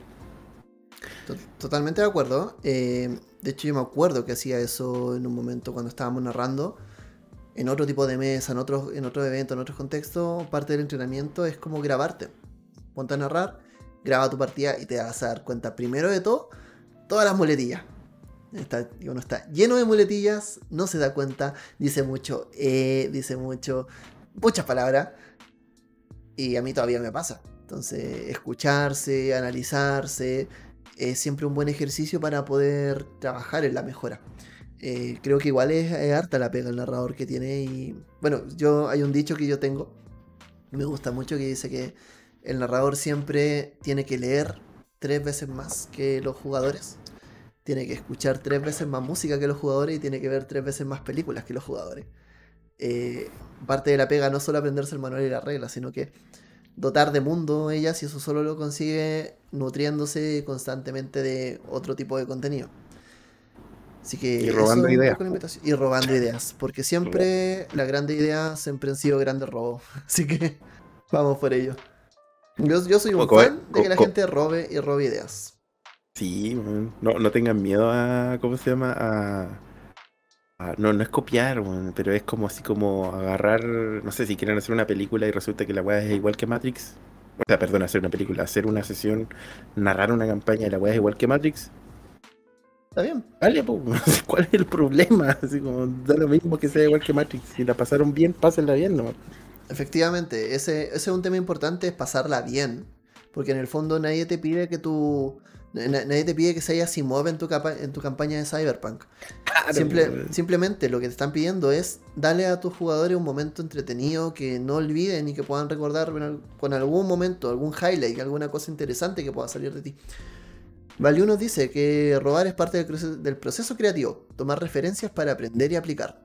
Speaker 1: Totalmente de acuerdo. Eh, de hecho, yo me acuerdo que hacía eso en un momento cuando estábamos narrando en otro tipo de mesa, en otros en otro evento, en otros contextos, parte del entrenamiento es como grabarte. Ponte a narrar, graba tu partida y te vas a dar cuenta, primero de todo, todas las muletillas. Está, uno está lleno de muletillas, no se da cuenta, dice mucho, eh, dice mucho, muchas palabras. Y a mí todavía me pasa. Entonces, escucharse, analizarse, es siempre un buen ejercicio para poder trabajar en la mejora. Eh, creo que igual es, harta la pega el narrador que tiene. Y bueno, yo hay un dicho que yo tengo, me gusta mucho, que dice que el narrador siempre tiene que leer tres veces más que los jugadores. Tiene que escuchar tres veces más música que los jugadores y tiene que ver tres veces más películas que los jugadores. Eh, parte de la pega no solo aprenderse el manual y la regla, sino que dotar de mundo ellas y eso solo lo consigue nutriéndose constantemente de otro tipo de contenido y
Speaker 2: robando ideas.
Speaker 1: Y robando ideas. Porque siempre las grandes ideas siempre han sido grandes robos. Así que vamos por ello. Yo, soy un fan de que la gente robe y robe ideas.
Speaker 2: Sí, no, no tengan miedo a. ¿Cómo se llama? A. no, no es copiar, pero es como así como agarrar. No sé si quieren hacer una película y resulta que la weá es igual que Matrix. O sea, perdón, hacer una película, hacer una sesión, narrar una campaña y la weá es igual que Matrix
Speaker 1: Está bien.
Speaker 2: Vale, ¿cuál es el problema? Así como da lo mismo que sea igual que Matrix. Si la pasaron bien, pásenla bien, ¿no?
Speaker 1: Efectivamente, ese, es un tema importante, es pasarla bien. Porque en el fondo nadie te pide que tú. Nadie te pide que se haya Simov en tu, en tu campaña de Cyberpunk. simplemente lo que te están pidiendo es darle a tus jugadores un momento entretenido que no olviden y que puedan recordar con algún momento, algún highlight, alguna cosa interesante que pueda salir de ti. Valiu nos dice que robar es parte del, proceso creativo, tomar referencias para aprender y aplicar.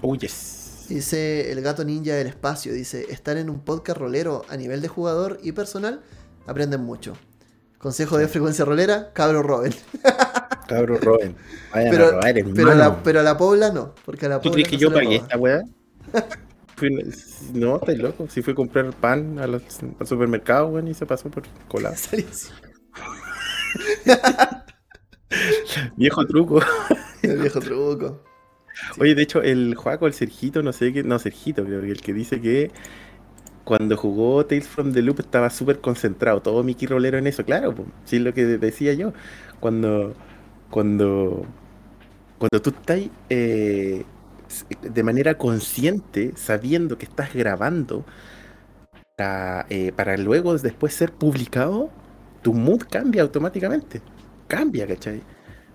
Speaker 2: Oh, yes.
Speaker 1: Dice el gato ninja del espacio, dice, estar en un podcast rolero a nivel de jugador y personal, aprenden mucho. Consejo de frecuencia rolera, cabro roben.
Speaker 2: Cabro roben.
Speaker 1: pero, a robar, pero, la, pero, a la, Pobla no, porque a la
Speaker 2: ¿Tú crees que yo pagué esta weá? no, estáis loco. Si fui a comprar pan al supermercado, weón, y se pasó por colar. viejo truco.
Speaker 1: El viejo truco.
Speaker 2: Oye, de hecho, el Juaco, el Sergito, no sé qué, no, Sergito, creo que el que dice que cuando jugó Tales from the Loop estaba súper concentrado, todo Mickey Rolero en eso, claro, sí es lo que decía yo. Cuando, cuando, cuando tú estás eh, de manera consciente, sabiendo que estás grabando, para, eh, para luego después ser publicado, tu mood cambia automáticamente. Cambia, ¿cachai?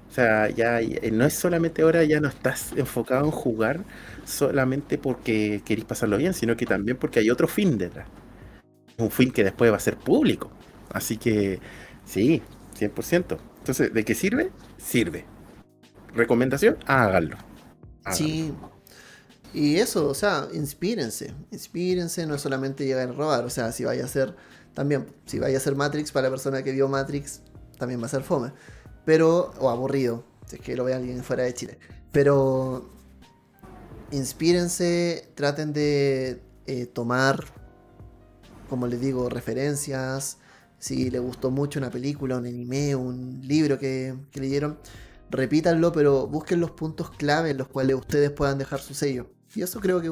Speaker 2: O sea, ya no es solamente ahora, ya no estás enfocado en jugar solamente porque querés pasarlo bien, sino que también porque hay otro fin detrás. Un fin que después va a ser público. Así que, sí, 100%. Entonces, ¿de qué sirve? Sirve. ¿Recomendación? Háganlo.
Speaker 1: Sí. Y eso, o sea, inspírense. Inspírense, no es solamente llegar a robar. O sea, si vaya a ser también, si vaya a ser Matrix, para la persona que vio Matrix, también va a ser fome. Pero, o aburrido, si es que lo ve alguien fuera de Chile. Pero, inspírense, traten de eh, tomar, como les digo, referencias. Si les gustó mucho una película, un anime, un libro que, leyeron, repítanlo, pero busquen los puntos clave en los cuales ustedes puedan dejar su sello. Y eso creo que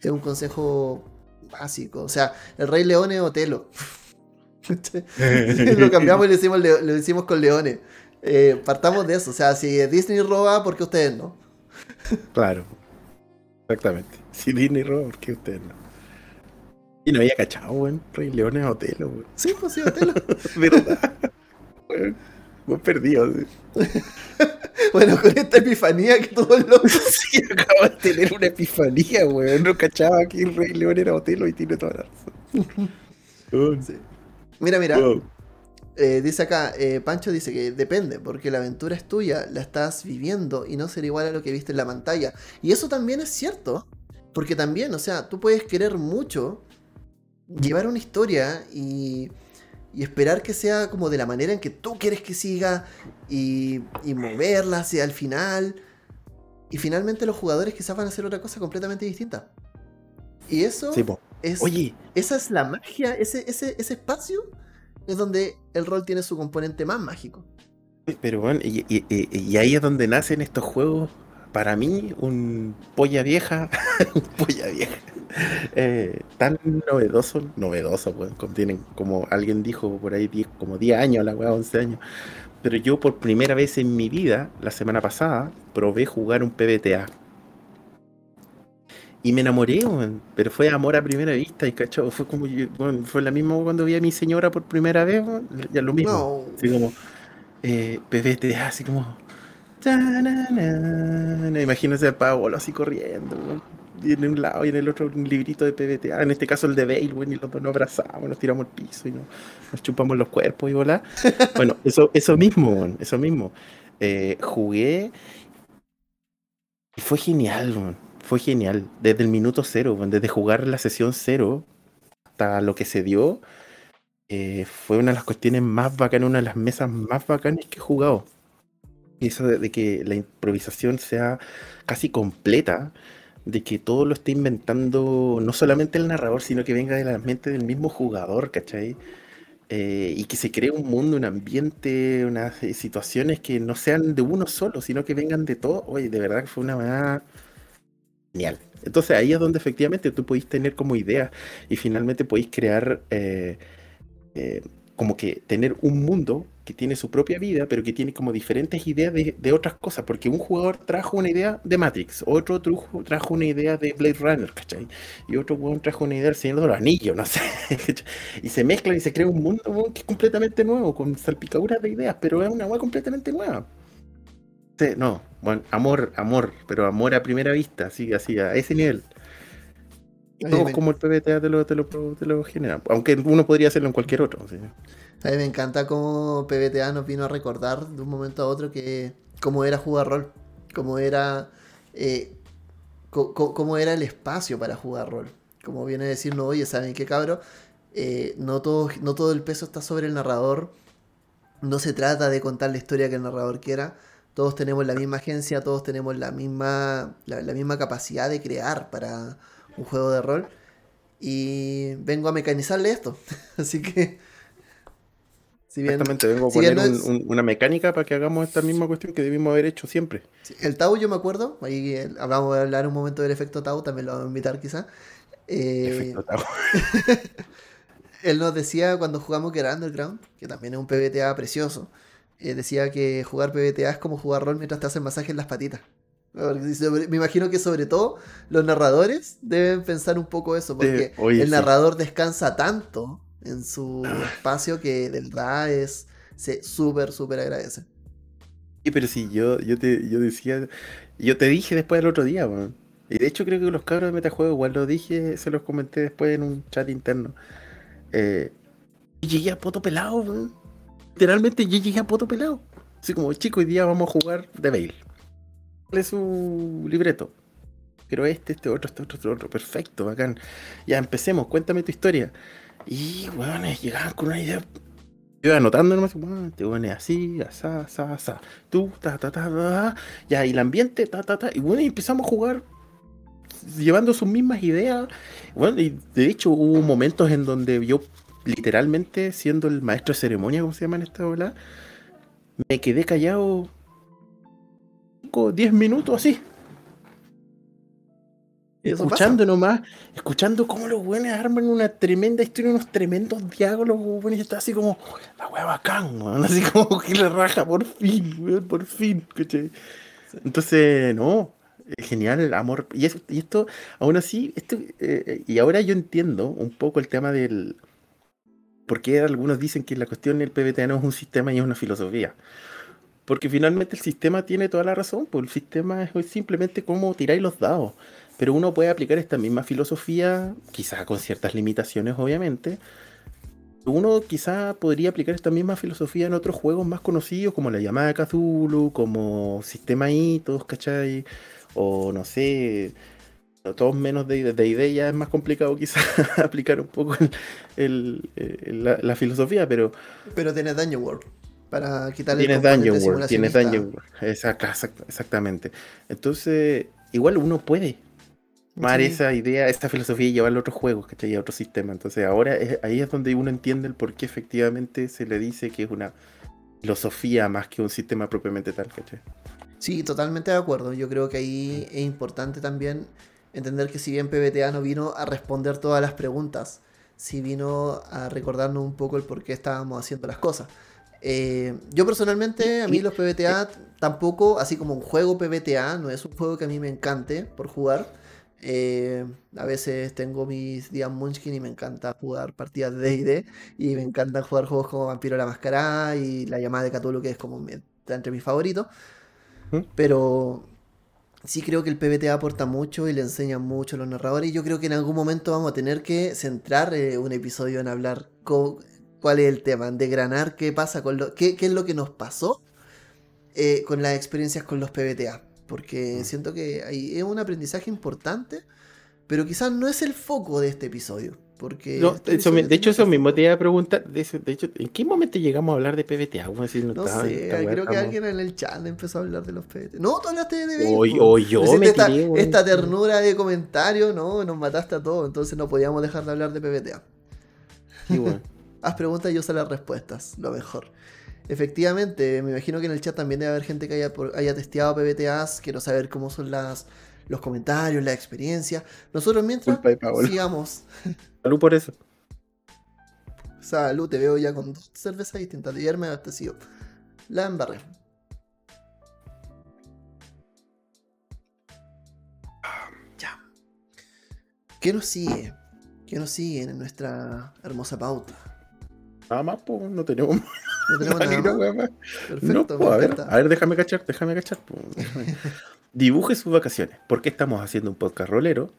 Speaker 1: es un consejo básico. O sea, el Rey León es Otelo. lo cambiamos y lo hicimos, lo hicimos con leones. Eh, partamos de eso. O sea, si Disney roba, ¿por qué ustedes no?
Speaker 2: claro. Exactamente. Si Disney roba, ¿por qué usted no? Y no había cachado, weón. Rey León es Otelo, weón.
Speaker 1: Sí, pues sí, Otelo.
Speaker 2: ¿Verdad? Muy perdido.
Speaker 1: bueno, con esta epifanía que tuvo el loco.
Speaker 2: sí, acabo de tener una epifanía, weón. No cachaba que el Rey León era Otelo y tiene toda la razón.
Speaker 1: sí. Mira, mira. Eh, dice acá, eh, Pancho dice que depende, porque la aventura es tuya, la estás viviendo y no será igual a lo que viste en la pantalla. Y eso también es cierto, porque también, o sea, tú puedes querer mucho, llevar una historia y, y, esperar que sea como de la manera en que tú quieres que siga y, y moverla hacia el final. Y finalmente los jugadores quizás van a hacer otra cosa completamente distinta. Y eso es.
Speaker 2: Oye.
Speaker 1: Esa es la magia, ese, ese, ese espacio es donde el rol tiene su componente más mágico.
Speaker 2: Pero bueno, y, y, y ahí es donde nacen estos juegos para mí un polla vieja, un polla vieja, eh, tan novedoso, novedoso, pues, contienen, como alguien dijo por ahí, como 10 años, la weá, 11 años. Pero yo por primera vez en mi vida, la semana pasada, probé jugar un PBTA. Y me enamoré, pero fue amor a primera vista, y cacho, fue como, fue la misma cuando vi a mi señora por primera vez, ya lo mismo. Así como, eh, PBTA, así como, Imagínense al Pablo así corriendo, y en un lado y en el otro un librito de PBTA, en este caso el de Bale, y los dos nos abrazamos, nos tiramos al piso y nos, chupamos los cuerpos y volá. bueno, eso, eso mismo, eso mismo. Eh, jugué y fue genial, fue genial. Desde el minuto cero, desde jugar la sesión cero hasta lo que se dio, eh, fue una de las cuestiones más bacanas, una de las mesas más bacanas que he jugado y eso de, que la improvisación sea casi completa, de que todo lo esté inventando no solamente el narrador, sino que venga de la mente del mismo jugador, ¿cachai? Eh, y que se cree un mundo, un ambiente, unas eh, situaciones que no sean de uno solo, sino que vengan de todo. Oye, de verdad que fue una manera genial. Entonces ahí es donde efectivamente tú podéis tener como idea y finalmente podéis crear eh, como que tener un mundo que tiene su propia vida, pero que tiene como diferentes ideas de, otras cosas, porque un jugador trajo una idea de Matrix, otro trajo una idea de Blade Runner, ¿cachai? Y otro jugador trajo una idea del Señor de los Anillos, no sé, y se mezclan y se crea un mundo que es completamente nuevo, con salpicaduras de ideas, pero es una agua completamente nueva. no, bueno, amor, amor, pero amor a primera vista, así, así, a ese nivel. Todo como el PBTA te lo, te, lo, te lo genera. Aunque uno podría hacerlo en cualquier otro. ¿sí?
Speaker 1: A mí me encanta cómo PBTA nos vino a recordar de un momento a otro que cómo era jugar rol. Cómo era. Eh, cómo era el espacio para jugar rol. Como viene a decirnos, oye, ¿saben qué cabro? Eh, no, todo, no todo el peso está sobre el narrador. No se trata de contar la historia que el narrador quiera. Todos tenemos la misma agencia, todos tenemos la misma, la misma capacidad de crear para, un juego de rol. Y vengo a mecanizarle esto. Así que.
Speaker 2: Si bien, Exactamente, vengo a poner una mecánica para que hagamos esta misma cuestión que debimos haber hecho siempre.
Speaker 1: el Tau, yo me acuerdo, ahí hablamos de hablar un momento del efecto Tau, también lo vamos a invitar quizá. Eh, efecto Tau. él nos decía cuando jugamos que era Underground, que también es un PBTA precioso, eh, decía que jugar PBTA es como jugar rol mientras te hacen masaje en las patitas. Me imagino que sobre todo los narradores deben pensar un poco eso, porque el narrador descansa tanto en su ah. espacio que de verdad es se súper, súper agradece.
Speaker 2: Sí, pero sí, yo, yo te yo decía, yo te dije después del otro día, y de hecho creo que los cabros de Metajuego igual lo dije, se los comenté después en un chat interno. Eh, llegué a poto pelado, literalmente yo llegué a poto pelado. Así como, chico, hoy día vamos a jugar de Bale es su libreto. Pero este, este otro, este otro, este otro. Perfecto, bacán. Ya empecemos, cuéntame tu historia. Y, bueno, llegaban con una idea. Yo iba anotando nomás, te pones así, asá, asá, asá. Tú, ta, ta, ta, ta, Ya, y el ambiente, ta, ta, ta. Y bueno, y empezamos a jugar llevando sus mismas ideas. Bueno, y de hecho hubo momentos en donde yo, literalmente, siendo el maestro de ceremonia, como se llama en esta ola, me quedé callado 10 minutos así. Escuchando nomás, escuchando cómo los buenos arman una tremenda historia, unos tremendos diálogos, bueno, y está así como, la wea bacán, así como que le raja, por fin, por fin, Entonces, no, genial amor. Y, y esto, aún así, esto, eh, y ahora yo entiendo un poco el tema del. ¿Por qué algunos dicen que la cuestión del PBTA no es un sistema y es una filosofía? Porque finalmente el sistema tiene toda la razón, pues el sistema es simplemente cómo tiráis los dados. Pero uno puede aplicar esta misma filosofía, quizás con ciertas limitaciones, obviamente. Uno quizá podría aplicar esta misma filosofía en otros juegos más conocidos, como la llamada Cthulhu, como Sistema Hitos, ¿cachai? O no sé, todos menos de, de idea es más complicado quizás aplicar un poco la, filosofía, pero...
Speaker 1: Pero tiene Daño World para quitarle
Speaker 2: Tienes Daño World, tienes Daño World, exactamente. Entonces, igual uno puede tomar esa idea, esta filosofía y llevarla a otros juegos, ¿cachai? A otro sistema. Entonces, ahora ahí es donde uno entiende el por qué efectivamente se le dice que es una filosofía más que un sistema propiamente tal, ¿cachai?
Speaker 1: Sí, totalmente de acuerdo. Yo creo que ahí es importante también entender que si bien PBTA no vino a responder todas las preguntas, sí vino a recordarnos un poco el por qué estábamos haciendo las cosas. Eh, yo personalmente, a mí los PBTA tampoco, así como un juego PBTA, no es un juego que a mí me encante por jugar. Eh, a veces tengo mis días Munchkin y me encanta jugar partidas de DD y me encanta jugar juegos como Vampiro la Máscara y La llamada de Cthulhu que es como entre mis favoritos. ¿Mm? Pero sí creo que el PBTA aporta mucho y le enseña mucho a los narradores y yo creo que en algún momento vamos a tener que centrar eh, un episodio en hablar cuál es el tema, en degranar qué pasa con lo, qué, es lo que nos pasó eh, con las experiencias con los PBTA. Porque mm. siento que ahí es un aprendizaje importante, pero quizás no es el foco de este episodio. Porque
Speaker 2: este de hecho, eso mismo te iba a preguntar. De, hecho, ¿en qué momento llegamos a hablar de PBTA?
Speaker 1: no, sé, creo que alguien en el chat empezó a hablar de los PBTA. No, tú hablaste de
Speaker 2: O, yo me
Speaker 1: esta, esta, ternura de comentarios, no, nos mataste a todos, entonces no podíamos dejar de hablar de PBTA. Haz preguntas y yo sé las respuestas, lo mejor. Efectivamente, me imagino que en el chat también debe haber gente que haya, haya testeado PBTAs. Quiero saber cómo son las, los comentarios, la experiencia. Nosotros mientras sigamos.
Speaker 2: Salud por eso.
Speaker 1: Salud, te veo ya con dos cervezas distintas. De ayer me abastecido. La embarré. Ya. ¿Qué nos sigue? ¿Qué nos sigue en nuestra hermosa pauta?
Speaker 2: Nada más, pues, no tenemos
Speaker 1: no tenemos nada más.
Speaker 2: Perfecto. a, ver, a ver, déjame cachar, déjame cachar. Dibuje sus vacaciones. ¿Por qué estamos haciendo un podcast rolero?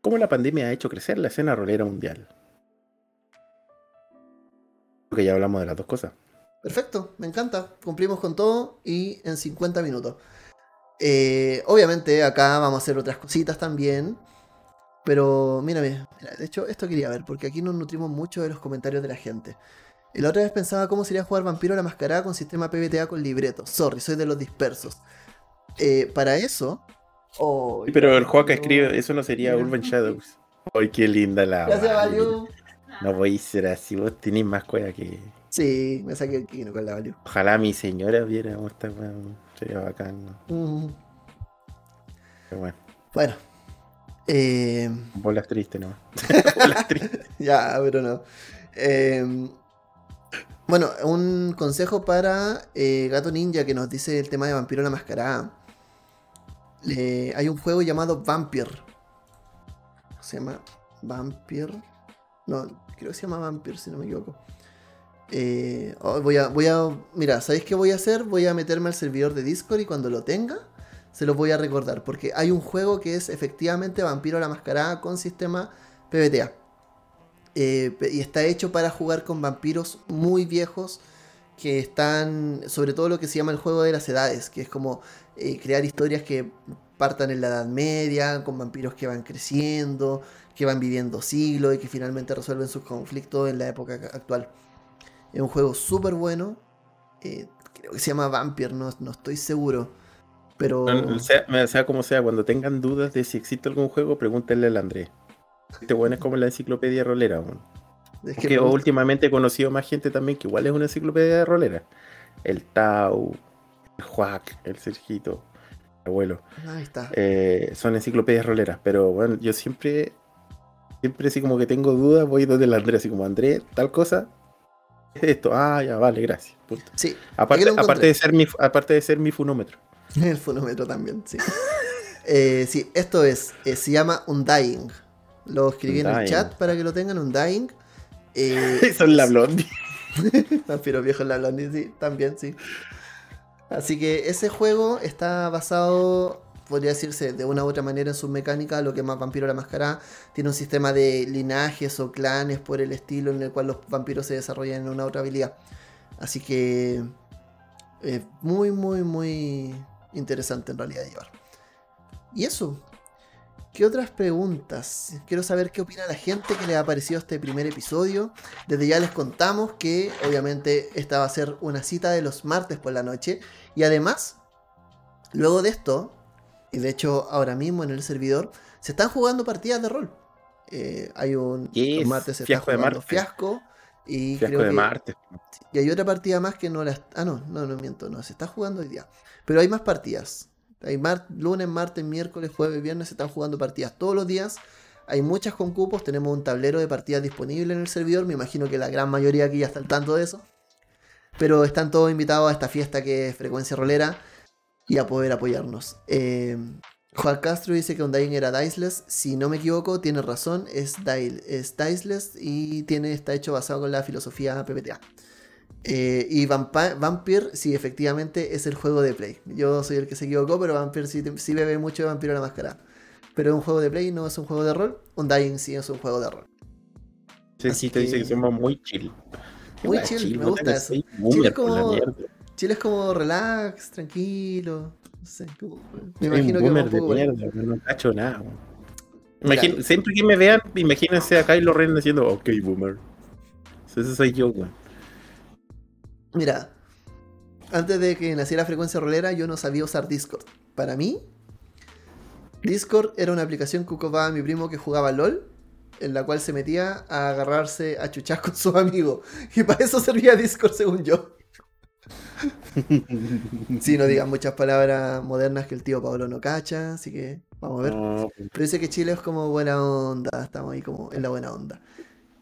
Speaker 2: ¿Cómo la pandemia ha hecho crecer la escena rolera mundial? Porque ya hablamos de las dos cosas.
Speaker 1: Perfecto, me encanta. Cumplimos con todo y en 50 minutos. Eh, obviamente acá vamos a hacer otras cositas también. Pero mírame, mira, de hecho esto quería ver, porque aquí nos nutrimos mucho de los comentarios de la gente. Y la otra vez pensaba cómo sería jugar Vampiro a la Mascarada con sistema PBTA con libreto. Sorry, soy de los dispersos. Eh, para eso.
Speaker 2: Oh, pero el juego que escribe, eso no sería Urban Shadows. ¡Ay, qué linda la!
Speaker 1: Gracias, Value.
Speaker 2: No voy a ser así, vos tenés más cueva que.
Speaker 1: Sí, me saqué el kino con la Value.
Speaker 2: Ojalá mi señora viera cómo está, sería bacán. Pero bueno.
Speaker 1: Bueno. Eh...
Speaker 2: Bolas tristes, ¿no?
Speaker 1: Bolas tristes. ya, pero no. Eh, bueno, un consejo para eh, Gato Ninja que nos dice el tema de Vampiro la Mascarada. hay un juego llamado Vampir. Se llama Vampir. No, creo que se llama Vampir, si no me equivoco. Eh, oh, voy a, voy a. Mira, ¿sabéis qué voy a hacer? Voy a meterme al servidor de Discord y cuando lo tenga, se lo voy a recordar. Porque hay un juego que es efectivamente Vampiro la Mascarada con sistema PBTA. Eh, y está hecho para jugar con vampiros muy viejos que están, sobre todo lo que se llama el juego de las edades, que es como eh, crear historias que partan en la Edad Media, con vampiros que van creciendo, que van viviendo siglos y que finalmente resuelven sus conflictos en la época actual. Es un juego súper bueno, eh, creo que se llama Vampire, no, no estoy seguro. Pero...
Speaker 2: sea, sea como sea, cuando tengan dudas de si existe algún juego, pregúntenle al Andrés. Este bueno es como la enciclopedia rolera. Es que últimamente he conocido más gente también que igual es una enciclopedia de rolera. El Tau, el Juac, el Sergito, el abuelo.
Speaker 1: Ahí está.
Speaker 2: Eh, son enciclopedias roleras, pero bueno, yo siempre, siempre así como que tengo dudas, voy donde el Andrés, así como Andrés, tal cosa. Esto, ah, ya, vale, gracias.
Speaker 1: Sí.
Speaker 2: Aparte, aparte, de ser mi, aparte de ser mi funómetro.
Speaker 1: El funómetro también, sí. Eh, sí, esto es, eh, se llama Undying. Lo escribí en el chat para que lo tengan, Undying.
Speaker 2: Eh, Son la blondie.
Speaker 1: Vampiro viejo en la blondie, sí, también, sí. Así que ese juego está basado, podría decirse de una u otra manera en su mecánica, lo que más Vampiro la Máscara tiene un sistema de linajes o clanes por el estilo en el cual los vampiros se desarrollan en una otra habilidad. Así que es muy, muy, muy interesante en realidad llevar. Y eso. ¿Qué otras preguntas? Quiero saber qué opina la gente que le ha parecido este primer episodio. Desde ya les contamos que obviamente esta va a ser una cita de los martes por la noche. Y además, luego de esto, y de hecho ahora mismo en el servidor, se están jugando partidas de rol. Eh, hay un
Speaker 2: martes se está jugando
Speaker 1: fiasco. Y
Speaker 2: fiasco de martes.
Speaker 1: Y hay otra partida más que no la... Ah, no, no, no miento, no, se está jugando hoy día. Pero hay más partidas. Hay lunes, martes, miércoles, jueves, viernes se están jugando partidas todos los días. Hay muchas con cupos, tenemos un tablero de partidas disponible en el servidor. Me imagino que la gran mayoría aquí ya está al tanto de eso. Pero están todos invitados a esta fiesta que es Frecuencia Rolera y a poder apoyarnos. Eh, Juan Castro dice que Undying era Diceless. Si no me equivoco, tiene razón, es, es Diceless y tiene, está hecho basado con la filosofía PPTA. Eh, y Vampire, sí, efectivamente es el juego de Play. Yo soy el que se equivocó, pero Vampire sí, sí bebe mucho de Vampiro la Máscara. Pero es un juego de Play, no es un juego de rol. Undying sí es un juego de rol.
Speaker 2: Sí, sí, te dice que somos muy chill.
Speaker 1: Muy chill, me gusta eso. Es, como, Chile es como relax, tranquilo. No sé,
Speaker 2: me imagino que un poco mierda, no cacho nada. siempre que me vean, imagínense a Kylo Ren diciendo, ok, boomer. Ese soy yo, güey.
Speaker 1: Mira, antes de que naciera frecuencia rolera, yo no sabía usar Discord. Para mí, Discord era una aplicación que ocupaba mi primo que jugaba LOL, en la cual se metía a agarrarse a chuchas con sus amigos. Y para eso servía Discord, según yo. sí, no digan muchas palabras modernas que el tío Pablo no cacha, así que vamos a ver. Pero dice que Chile es como buena onda, estamos ahí como en la buena onda.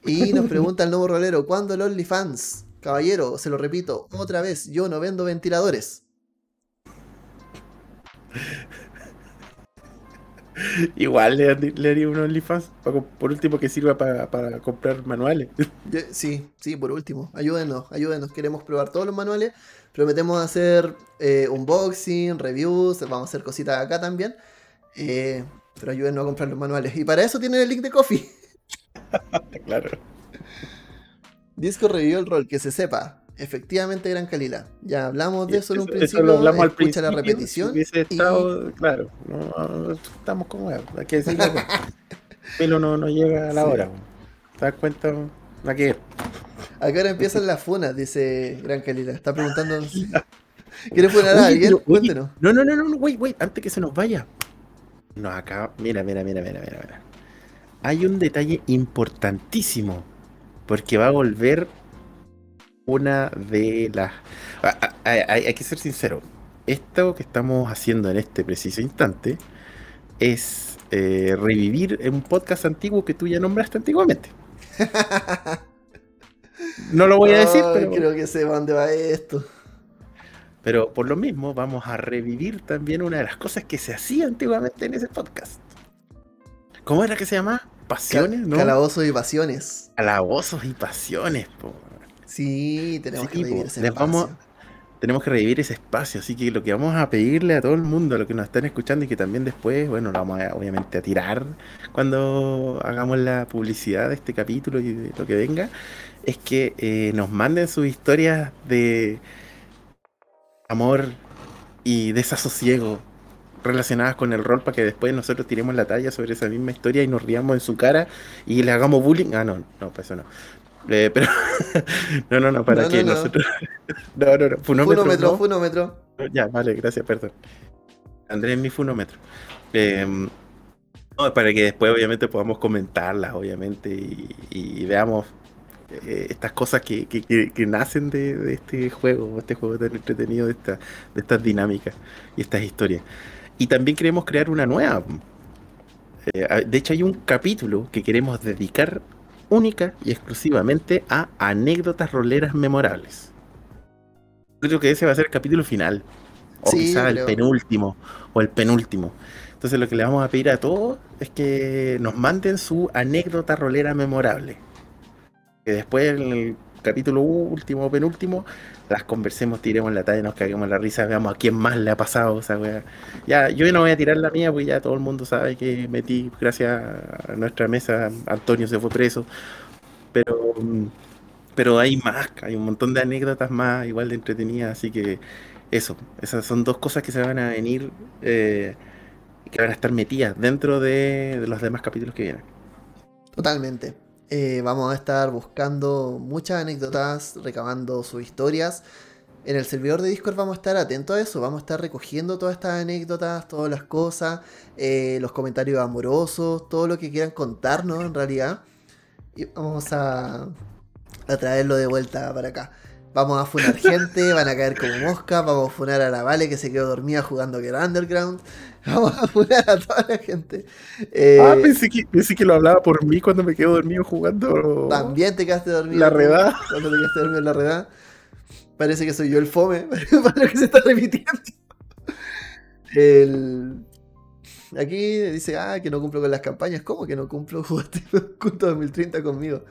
Speaker 1: Y nos pregunta el nuevo rolero, ¿cuándo el OnlyFans? Caballero, se lo repito otra vez, yo no vendo ventiladores.
Speaker 2: Igual le, haría un OnlyFans, por último que sirva para, comprar manuales.
Speaker 1: Sí, sí, por último. Ayúdenos, ayúdenos. Queremos probar todos los manuales. Prometemos hacer eh, unboxing, reviews, vamos a hacer cositas acá también. Eh, pero ayúdenos a comprar los manuales. Y para eso tienen el link de Coffee.
Speaker 2: claro.
Speaker 1: Disco revivió el rol, que se sepa. Efectivamente, Gran Calila. Ya hablamos de eso en un principio. Eso
Speaker 2: lo hablamos al
Speaker 1: principio. la repetición.
Speaker 2: estado, claro, no, estamos como hay que decirlo. Pelo no, no llega a la hora. ¿Te das cuenta? Aquí.
Speaker 1: Acá ahora empiezan las funas, dice Gran Calila. Está preguntando. ¿Quieres funar a alguien? Cuéntenos.
Speaker 2: No, no, no, no, wait, wait, antes que se nos vaya. Nos acaba. Mira, mira, mira, mira, mira, mira. Hay un detalle importantísimo porque va a volver una de las... Hay, que ser sincero, esto que estamos haciendo en este preciso instante es eh, revivir un podcast antiguo que tú ya nombraste antiguamente. No lo voy a decir, pero...
Speaker 1: Creo que sé dónde va esto.
Speaker 2: Pero por lo mismo vamos a revivir también una de las cosas que se hacía antiguamente en ese podcast. ¿Cómo era que se llamaba? pasiones, ¿no?
Speaker 1: Calabozos y pasiones.
Speaker 2: Calabozos y pasiones, po.
Speaker 1: Sí, tenemos que revivir ese
Speaker 2: espacio. tenemos que revivir ese espacio, así que lo que vamos a pedirle a todo el mundo, a los que nos están escuchando y que también después, bueno, lo vamos a, obviamente a tirar cuando hagamos la publicidad de este capítulo y de lo que venga, es que eh, nos manden sus historias de amor y desasosiego relacionadas con el rol para que después nosotros tiremos la talla sobre esa misma historia y nos riamos en su cara y le hagamos bullying. Ah, no, no, para eso no. Eh, pero no, no, no, para que nosotros. no, no, no.
Speaker 1: Funómetro. Funómetro, funómetro.
Speaker 2: Ya, vale, gracias, perdón. Andrés, mi funómetro. Em, para que después, obviamente, podamos comentarlas, obviamente, y, veamos eh, estas cosas que, que, nacen de, de, este juego, este juego tan entretenido, de, esta, de estas dinámicas y estas historias. Y también queremos crear una nueva. Eh, de hecho, hay un capítulo que queremos dedicar única y exclusivamente a anécdotas roleras memorables. Creo que ese va a ser el capítulo final. O quizá el penúltimo. O el penúltimo. Entonces lo que le vamos a pedir a todos es que nos manden su anécdota rolera memorable. Que después en el capítulo último o penúltimo las conversemos, tiremos la talla, nos caguemos la risa, veamos a quién más le ha pasado esa weá. Ya, yo no voy a tirar la mía porque ya todo el mundo sabe que metí, gracias a nuestra mesa, Antonio se fue preso. Pero, pero hay más, hay un montón de anécdotas más igual de entretenidas, así que eso, esas son dos cosas que se van a venir. Eh, que van a estar metidas dentro de, los demás capítulos que vienen.
Speaker 1: Totalmente. Eh, vamos a estar buscando muchas anécdotas, recabando sus historias. En el servidor de Discord vamos a estar atentos a eso, vamos a estar recogiendo todas estas anécdotas, todas las cosas, eh, los comentarios amorosos, todo lo que quieran contarnos en realidad. Y vamos a, a traerlo de vuelta para acá. Vamos a funar gente, van a caer como mosca, vamos a funar a la Vale que se quedó dormida jugando que era Underground. Vamos a funar a toda la gente.
Speaker 2: Eh, ah, pensé que, pensé que lo hablaba por mí cuando me quedo dormido jugando.
Speaker 1: También te quedaste dormido.
Speaker 2: La redada.
Speaker 1: Cuando te quedaste dormido en la redada. Parece que soy yo el fome, para lo que se está repitiendo. El, Aquí dice, ah, que no cumplo con las campañas. ¿Cómo que no cumplo? Jugaste junto 2030 conmigo.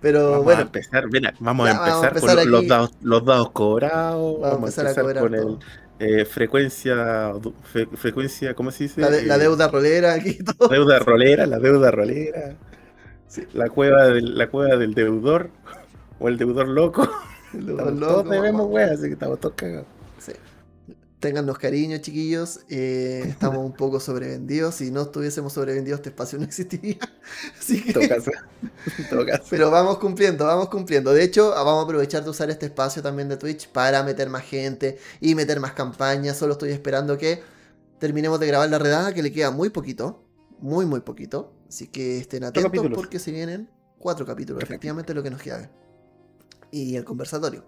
Speaker 1: Pero
Speaker 2: vamos
Speaker 1: bueno.
Speaker 2: A empezar, vamos, a empezar con los dados, los dados cobrados. Vamos, a empezar, con el eh, frecuencia, frecuencia, ¿cómo se dice?
Speaker 1: La,
Speaker 2: eh,
Speaker 1: deuda rolera aquí. Todo.
Speaker 2: Deuda rolera, la deuda rolera. La, cueva del, la cueva del deudor. O el deudor loco. El deudor loco. Todos debemos, güey, así que estamos todos cagados.
Speaker 1: Téngannos cariño, chiquillos. Eh, estamos un poco sobrevendidos. Si no estuviésemos sobrevendidos, este espacio no existiría. Así que... Pero vamos cumpliendo, vamos cumpliendo. De hecho, vamos a aprovechar de usar este espacio también de Twitch para meter más gente y meter más campañas. Solo estoy esperando que terminemos de grabar la redada, que le queda muy poquito. Muy, muy poquito. Así que estén atentos porque se vienen cuatro capítulos. Efectivamente, lo que nos queda. Y el conversatorio.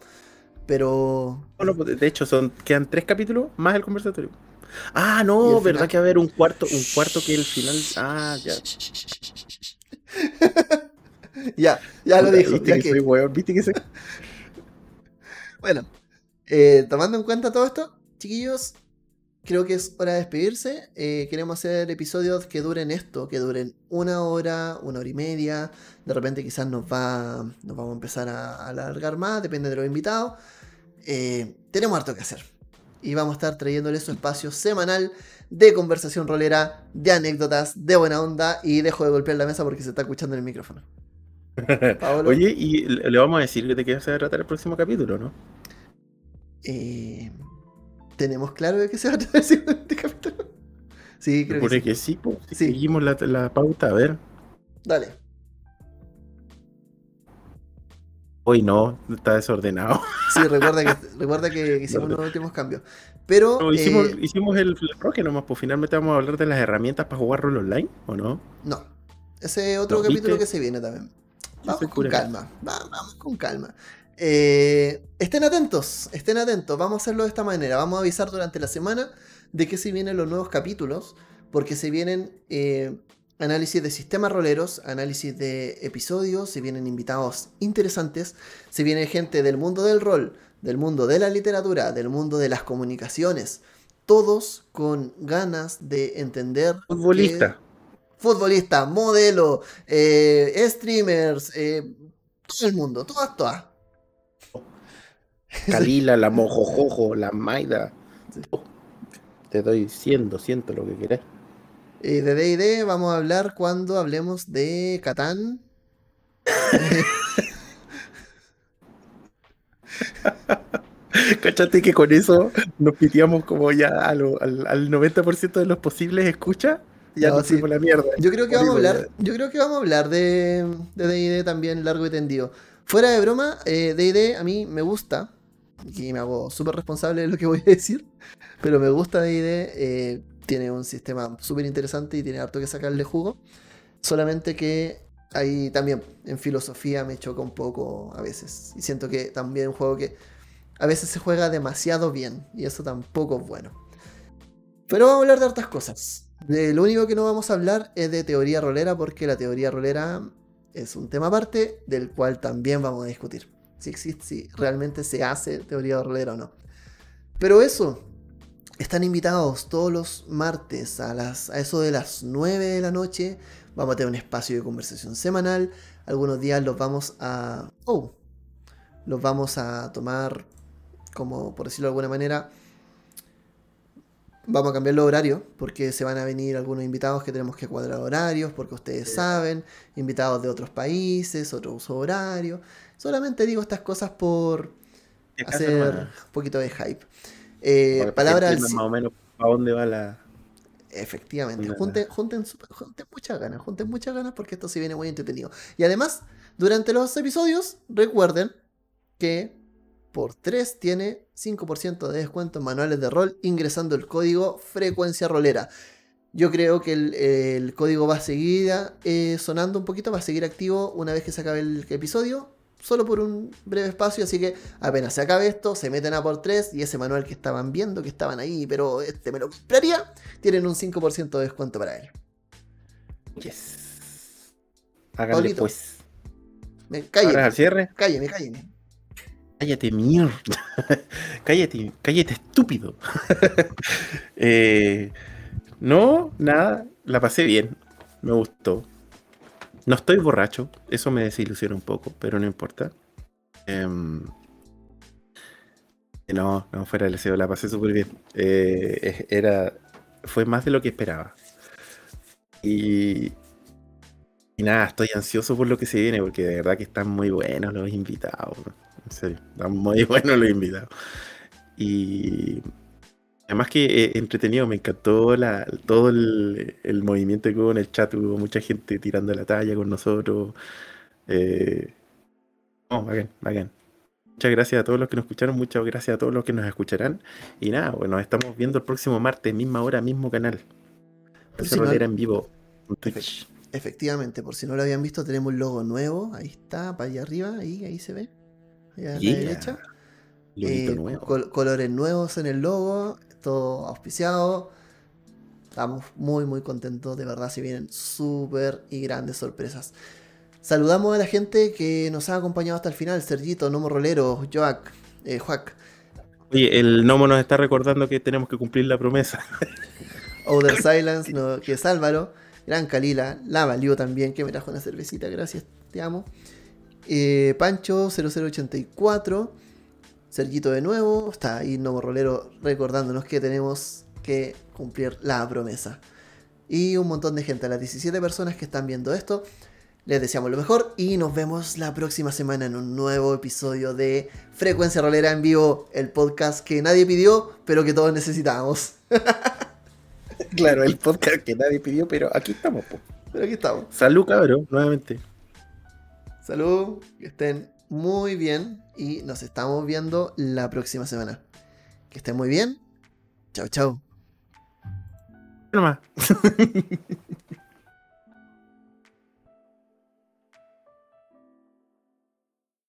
Speaker 1: Pero.
Speaker 2: Pues, de hecho, son quedan tres capítulos más el conversatorio. Ah, no, verdad que va a haber un cuarto, un cuarto que el final. Ah, ya.
Speaker 1: ya, ya lo dijo. ¿Viste, que, ¿Viste que bueno, eh, tomando en cuenta todo esto, chiquillos, creo que es hora de despedirse. Eh, queremos hacer episodios que duren esto, que duren una hora, una hora y media. De repente quizás nos va, nos vamos a empezar a alargar más, depende de los invitados. Eh, tenemos harto que hacer. Y vamos a estar trayéndole su espacio semanal de conversación rolera, de anécdotas, de buena onda. Y dejo de golpear la mesa porque se está escuchando en el micrófono.
Speaker 2: Oye, y le vamos a decir de qué se va a tratar el próximo capítulo, ¿no?
Speaker 1: Eh, ¿Tenemos claro de qué se va a tratar el siguiente capítulo?
Speaker 2: Sí, creo que sí. que sí, pues, Seguimos la, la pauta, a ver.
Speaker 1: Dale.
Speaker 2: Hoy no, está desordenado.
Speaker 1: Sí, recuerda que, recuerda que hicimos los últimos cambios. Pero.
Speaker 2: hicimos, eh, hicimos el roque nomás, pues finalmente vamos a hablar de las herramientas para jugar rol online, ¿o no?
Speaker 1: No. Ese es otro capítulo que se viene también. Vamos con calma. Vamos con calma. Eh, estén atentos, estén atentos. Vamos a hacerlo de esta manera. Vamos a avisar durante la semana de que se vienen los nuevos capítulos. Porque se vienen eh, análisis de sistemas roleros, análisis de episodios, se vienen invitados interesantes, se viene gente del mundo del rol, del mundo de la literatura, del mundo de las comunicaciones, todos con ganas de entender.
Speaker 2: Futbolista.
Speaker 1: futbolista, modelo, eh, streamers, eh, todo el mundo, todas, todas.
Speaker 2: Kalila, la mojojojo, la Maida. Te doy 100, siento lo que querés.
Speaker 1: Eh, de DD vamos a hablar cuando hablemos de Catán.
Speaker 2: Cachate que con eso nos piteamos como ya al, 90% de los posibles escucha. Ya no, nos la mierda.
Speaker 1: Yo creo que vamos a hablar, yo creo que vamos a hablar de DD también largo y tendido. Fuera de broma, DD eh, a mí me gusta. Y me hago súper responsable de lo que voy a decir. Pero me gusta DD. Eh, tiene un sistema súper interesante y tiene harto que sacarle jugo. Solamente que ahí también en filosofía me choca un poco a veces. Y siento que también un juego que a veces se juega demasiado bien y eso tampoco es bueno. Pero vamos a hablar de hartas cosas. Lo único que no vamos a hablar es de teoría rolera porque la teoría rolera es un tema aparte del cual también vamos a discutir. Si existe, si realmente se hace teoría rolera o no. Pero eso, están invitados todos los martes a, las, a eso de las 9 de la noche. Vamos a tener un espacio de conversación semanal. Algunos días los vamos a... Oh, los vamos a tomar como, por decirlo de alguna manera, vamos a cambiar los horarios porque se van a venir algunos invitados que tenemos que cuadrar horarios porque ustedes saben, invitados de otros países, otro uso horario. Solamente digo estas cosas por hacer un poquito de hype. Eh, palabras
Speaker 2: más o menos a dónde va la
Speaker 1: efectivamente. junten, junten, junten, muchas ganas junten muchas ganas porque esto se viene muy entretenido. Y además durante los episodios recuerden que por 3 tiene 5% de descuento en manuales de rol ingresando el código frecuencia rolera. Yo creo que el, código va a seguir eh, sonando un poquito, va a seguir activo una vez que se acabe el episodio, solo por un breve espacio, así que apenas se acabe esto, se meten a por 3 y ese manual que estaban viendo, que estaban ahí, pero este me lo compraría, tienen un 5% de descuento para él.
Speaker 2: Yes. Háganle pues.
Speaker 1: Me, cállate,
Speaker 2: al cierre?
Speaker 1: Cállate, cállate.
Speaker 2: Cállate, mierda. cállate, cállate, estúpido. Eh, no, nada, la pasé bien. Me gustó. No estoy borracho, eso me desilusiona un poco, pero no importa. Em, no, no, fuera del deseo, la pasé súper bien. Eh, era, fue más de lo que esperaba. Y, y nada, estoy ansioso por lo que se viene, porque de verdad que están muy buenos los invitados en serio. Están muy buenos los invitados. Y además que eh, entretenido, me encantó la, todo el, movimiento que hubo en el chat, hubo mucha gente tirando la talla con nosotros. Eh, oh, bacán, bacán. Muchas gracias a todos los que nos escucharon, muchas gracias a todos los que nos escucharán. Y nada, bueno, nos estamos viendo el próximo martes, misma hora, mismo canal. Si en vivo
Speaker 1: Efectivamente, por si no lo habían visto, tenemos un logo nuevo. Ahí está, para allá arriba, ahí, ahí se ve a la derecha. Eh, colores nuevos en el logo, todo auspiciado. Estamos muy, muy contentos, de verdad, si vienen súper y grandes sorpresas. Saludamos a la gente que nos ha acompañado hasta el final: Sergito, Nomo Rolero, Joac, eh, Joac.
Speaker 2: Oye, el Nomo nos está recordando que tenemos que cumplir la promesa.
Speaker 1: Outer Silence, que es Álvaro. Gran Kalila, la valió también, que me trajo una cervecita, gracias, te amo. Eh, Pancho 0084. Sergito de nuevo. Está ahí Novo Rolero recordándonos que tenemos que cumplir la promesa. Y un montón de gente, las 17 personas que están viendo esto. Les deseamos lo mejor y nos vemos la próxima semana en un nuevo episodio de Frecuencia Rolera en vivo, el podcast que nadie pidió, pero que todos necesitamos.
Speaker 2: claro, el podcast que nadie pidió, pero aquí estamos.
Speaker 1: Pero aquí estamos.
Speaker 2: Salud, cabrón, nuevamente.
Speaker 1: Salud, que estén muy bien y nos estamos viendo la próxima semana. Que estén muy bien. Chao, chao.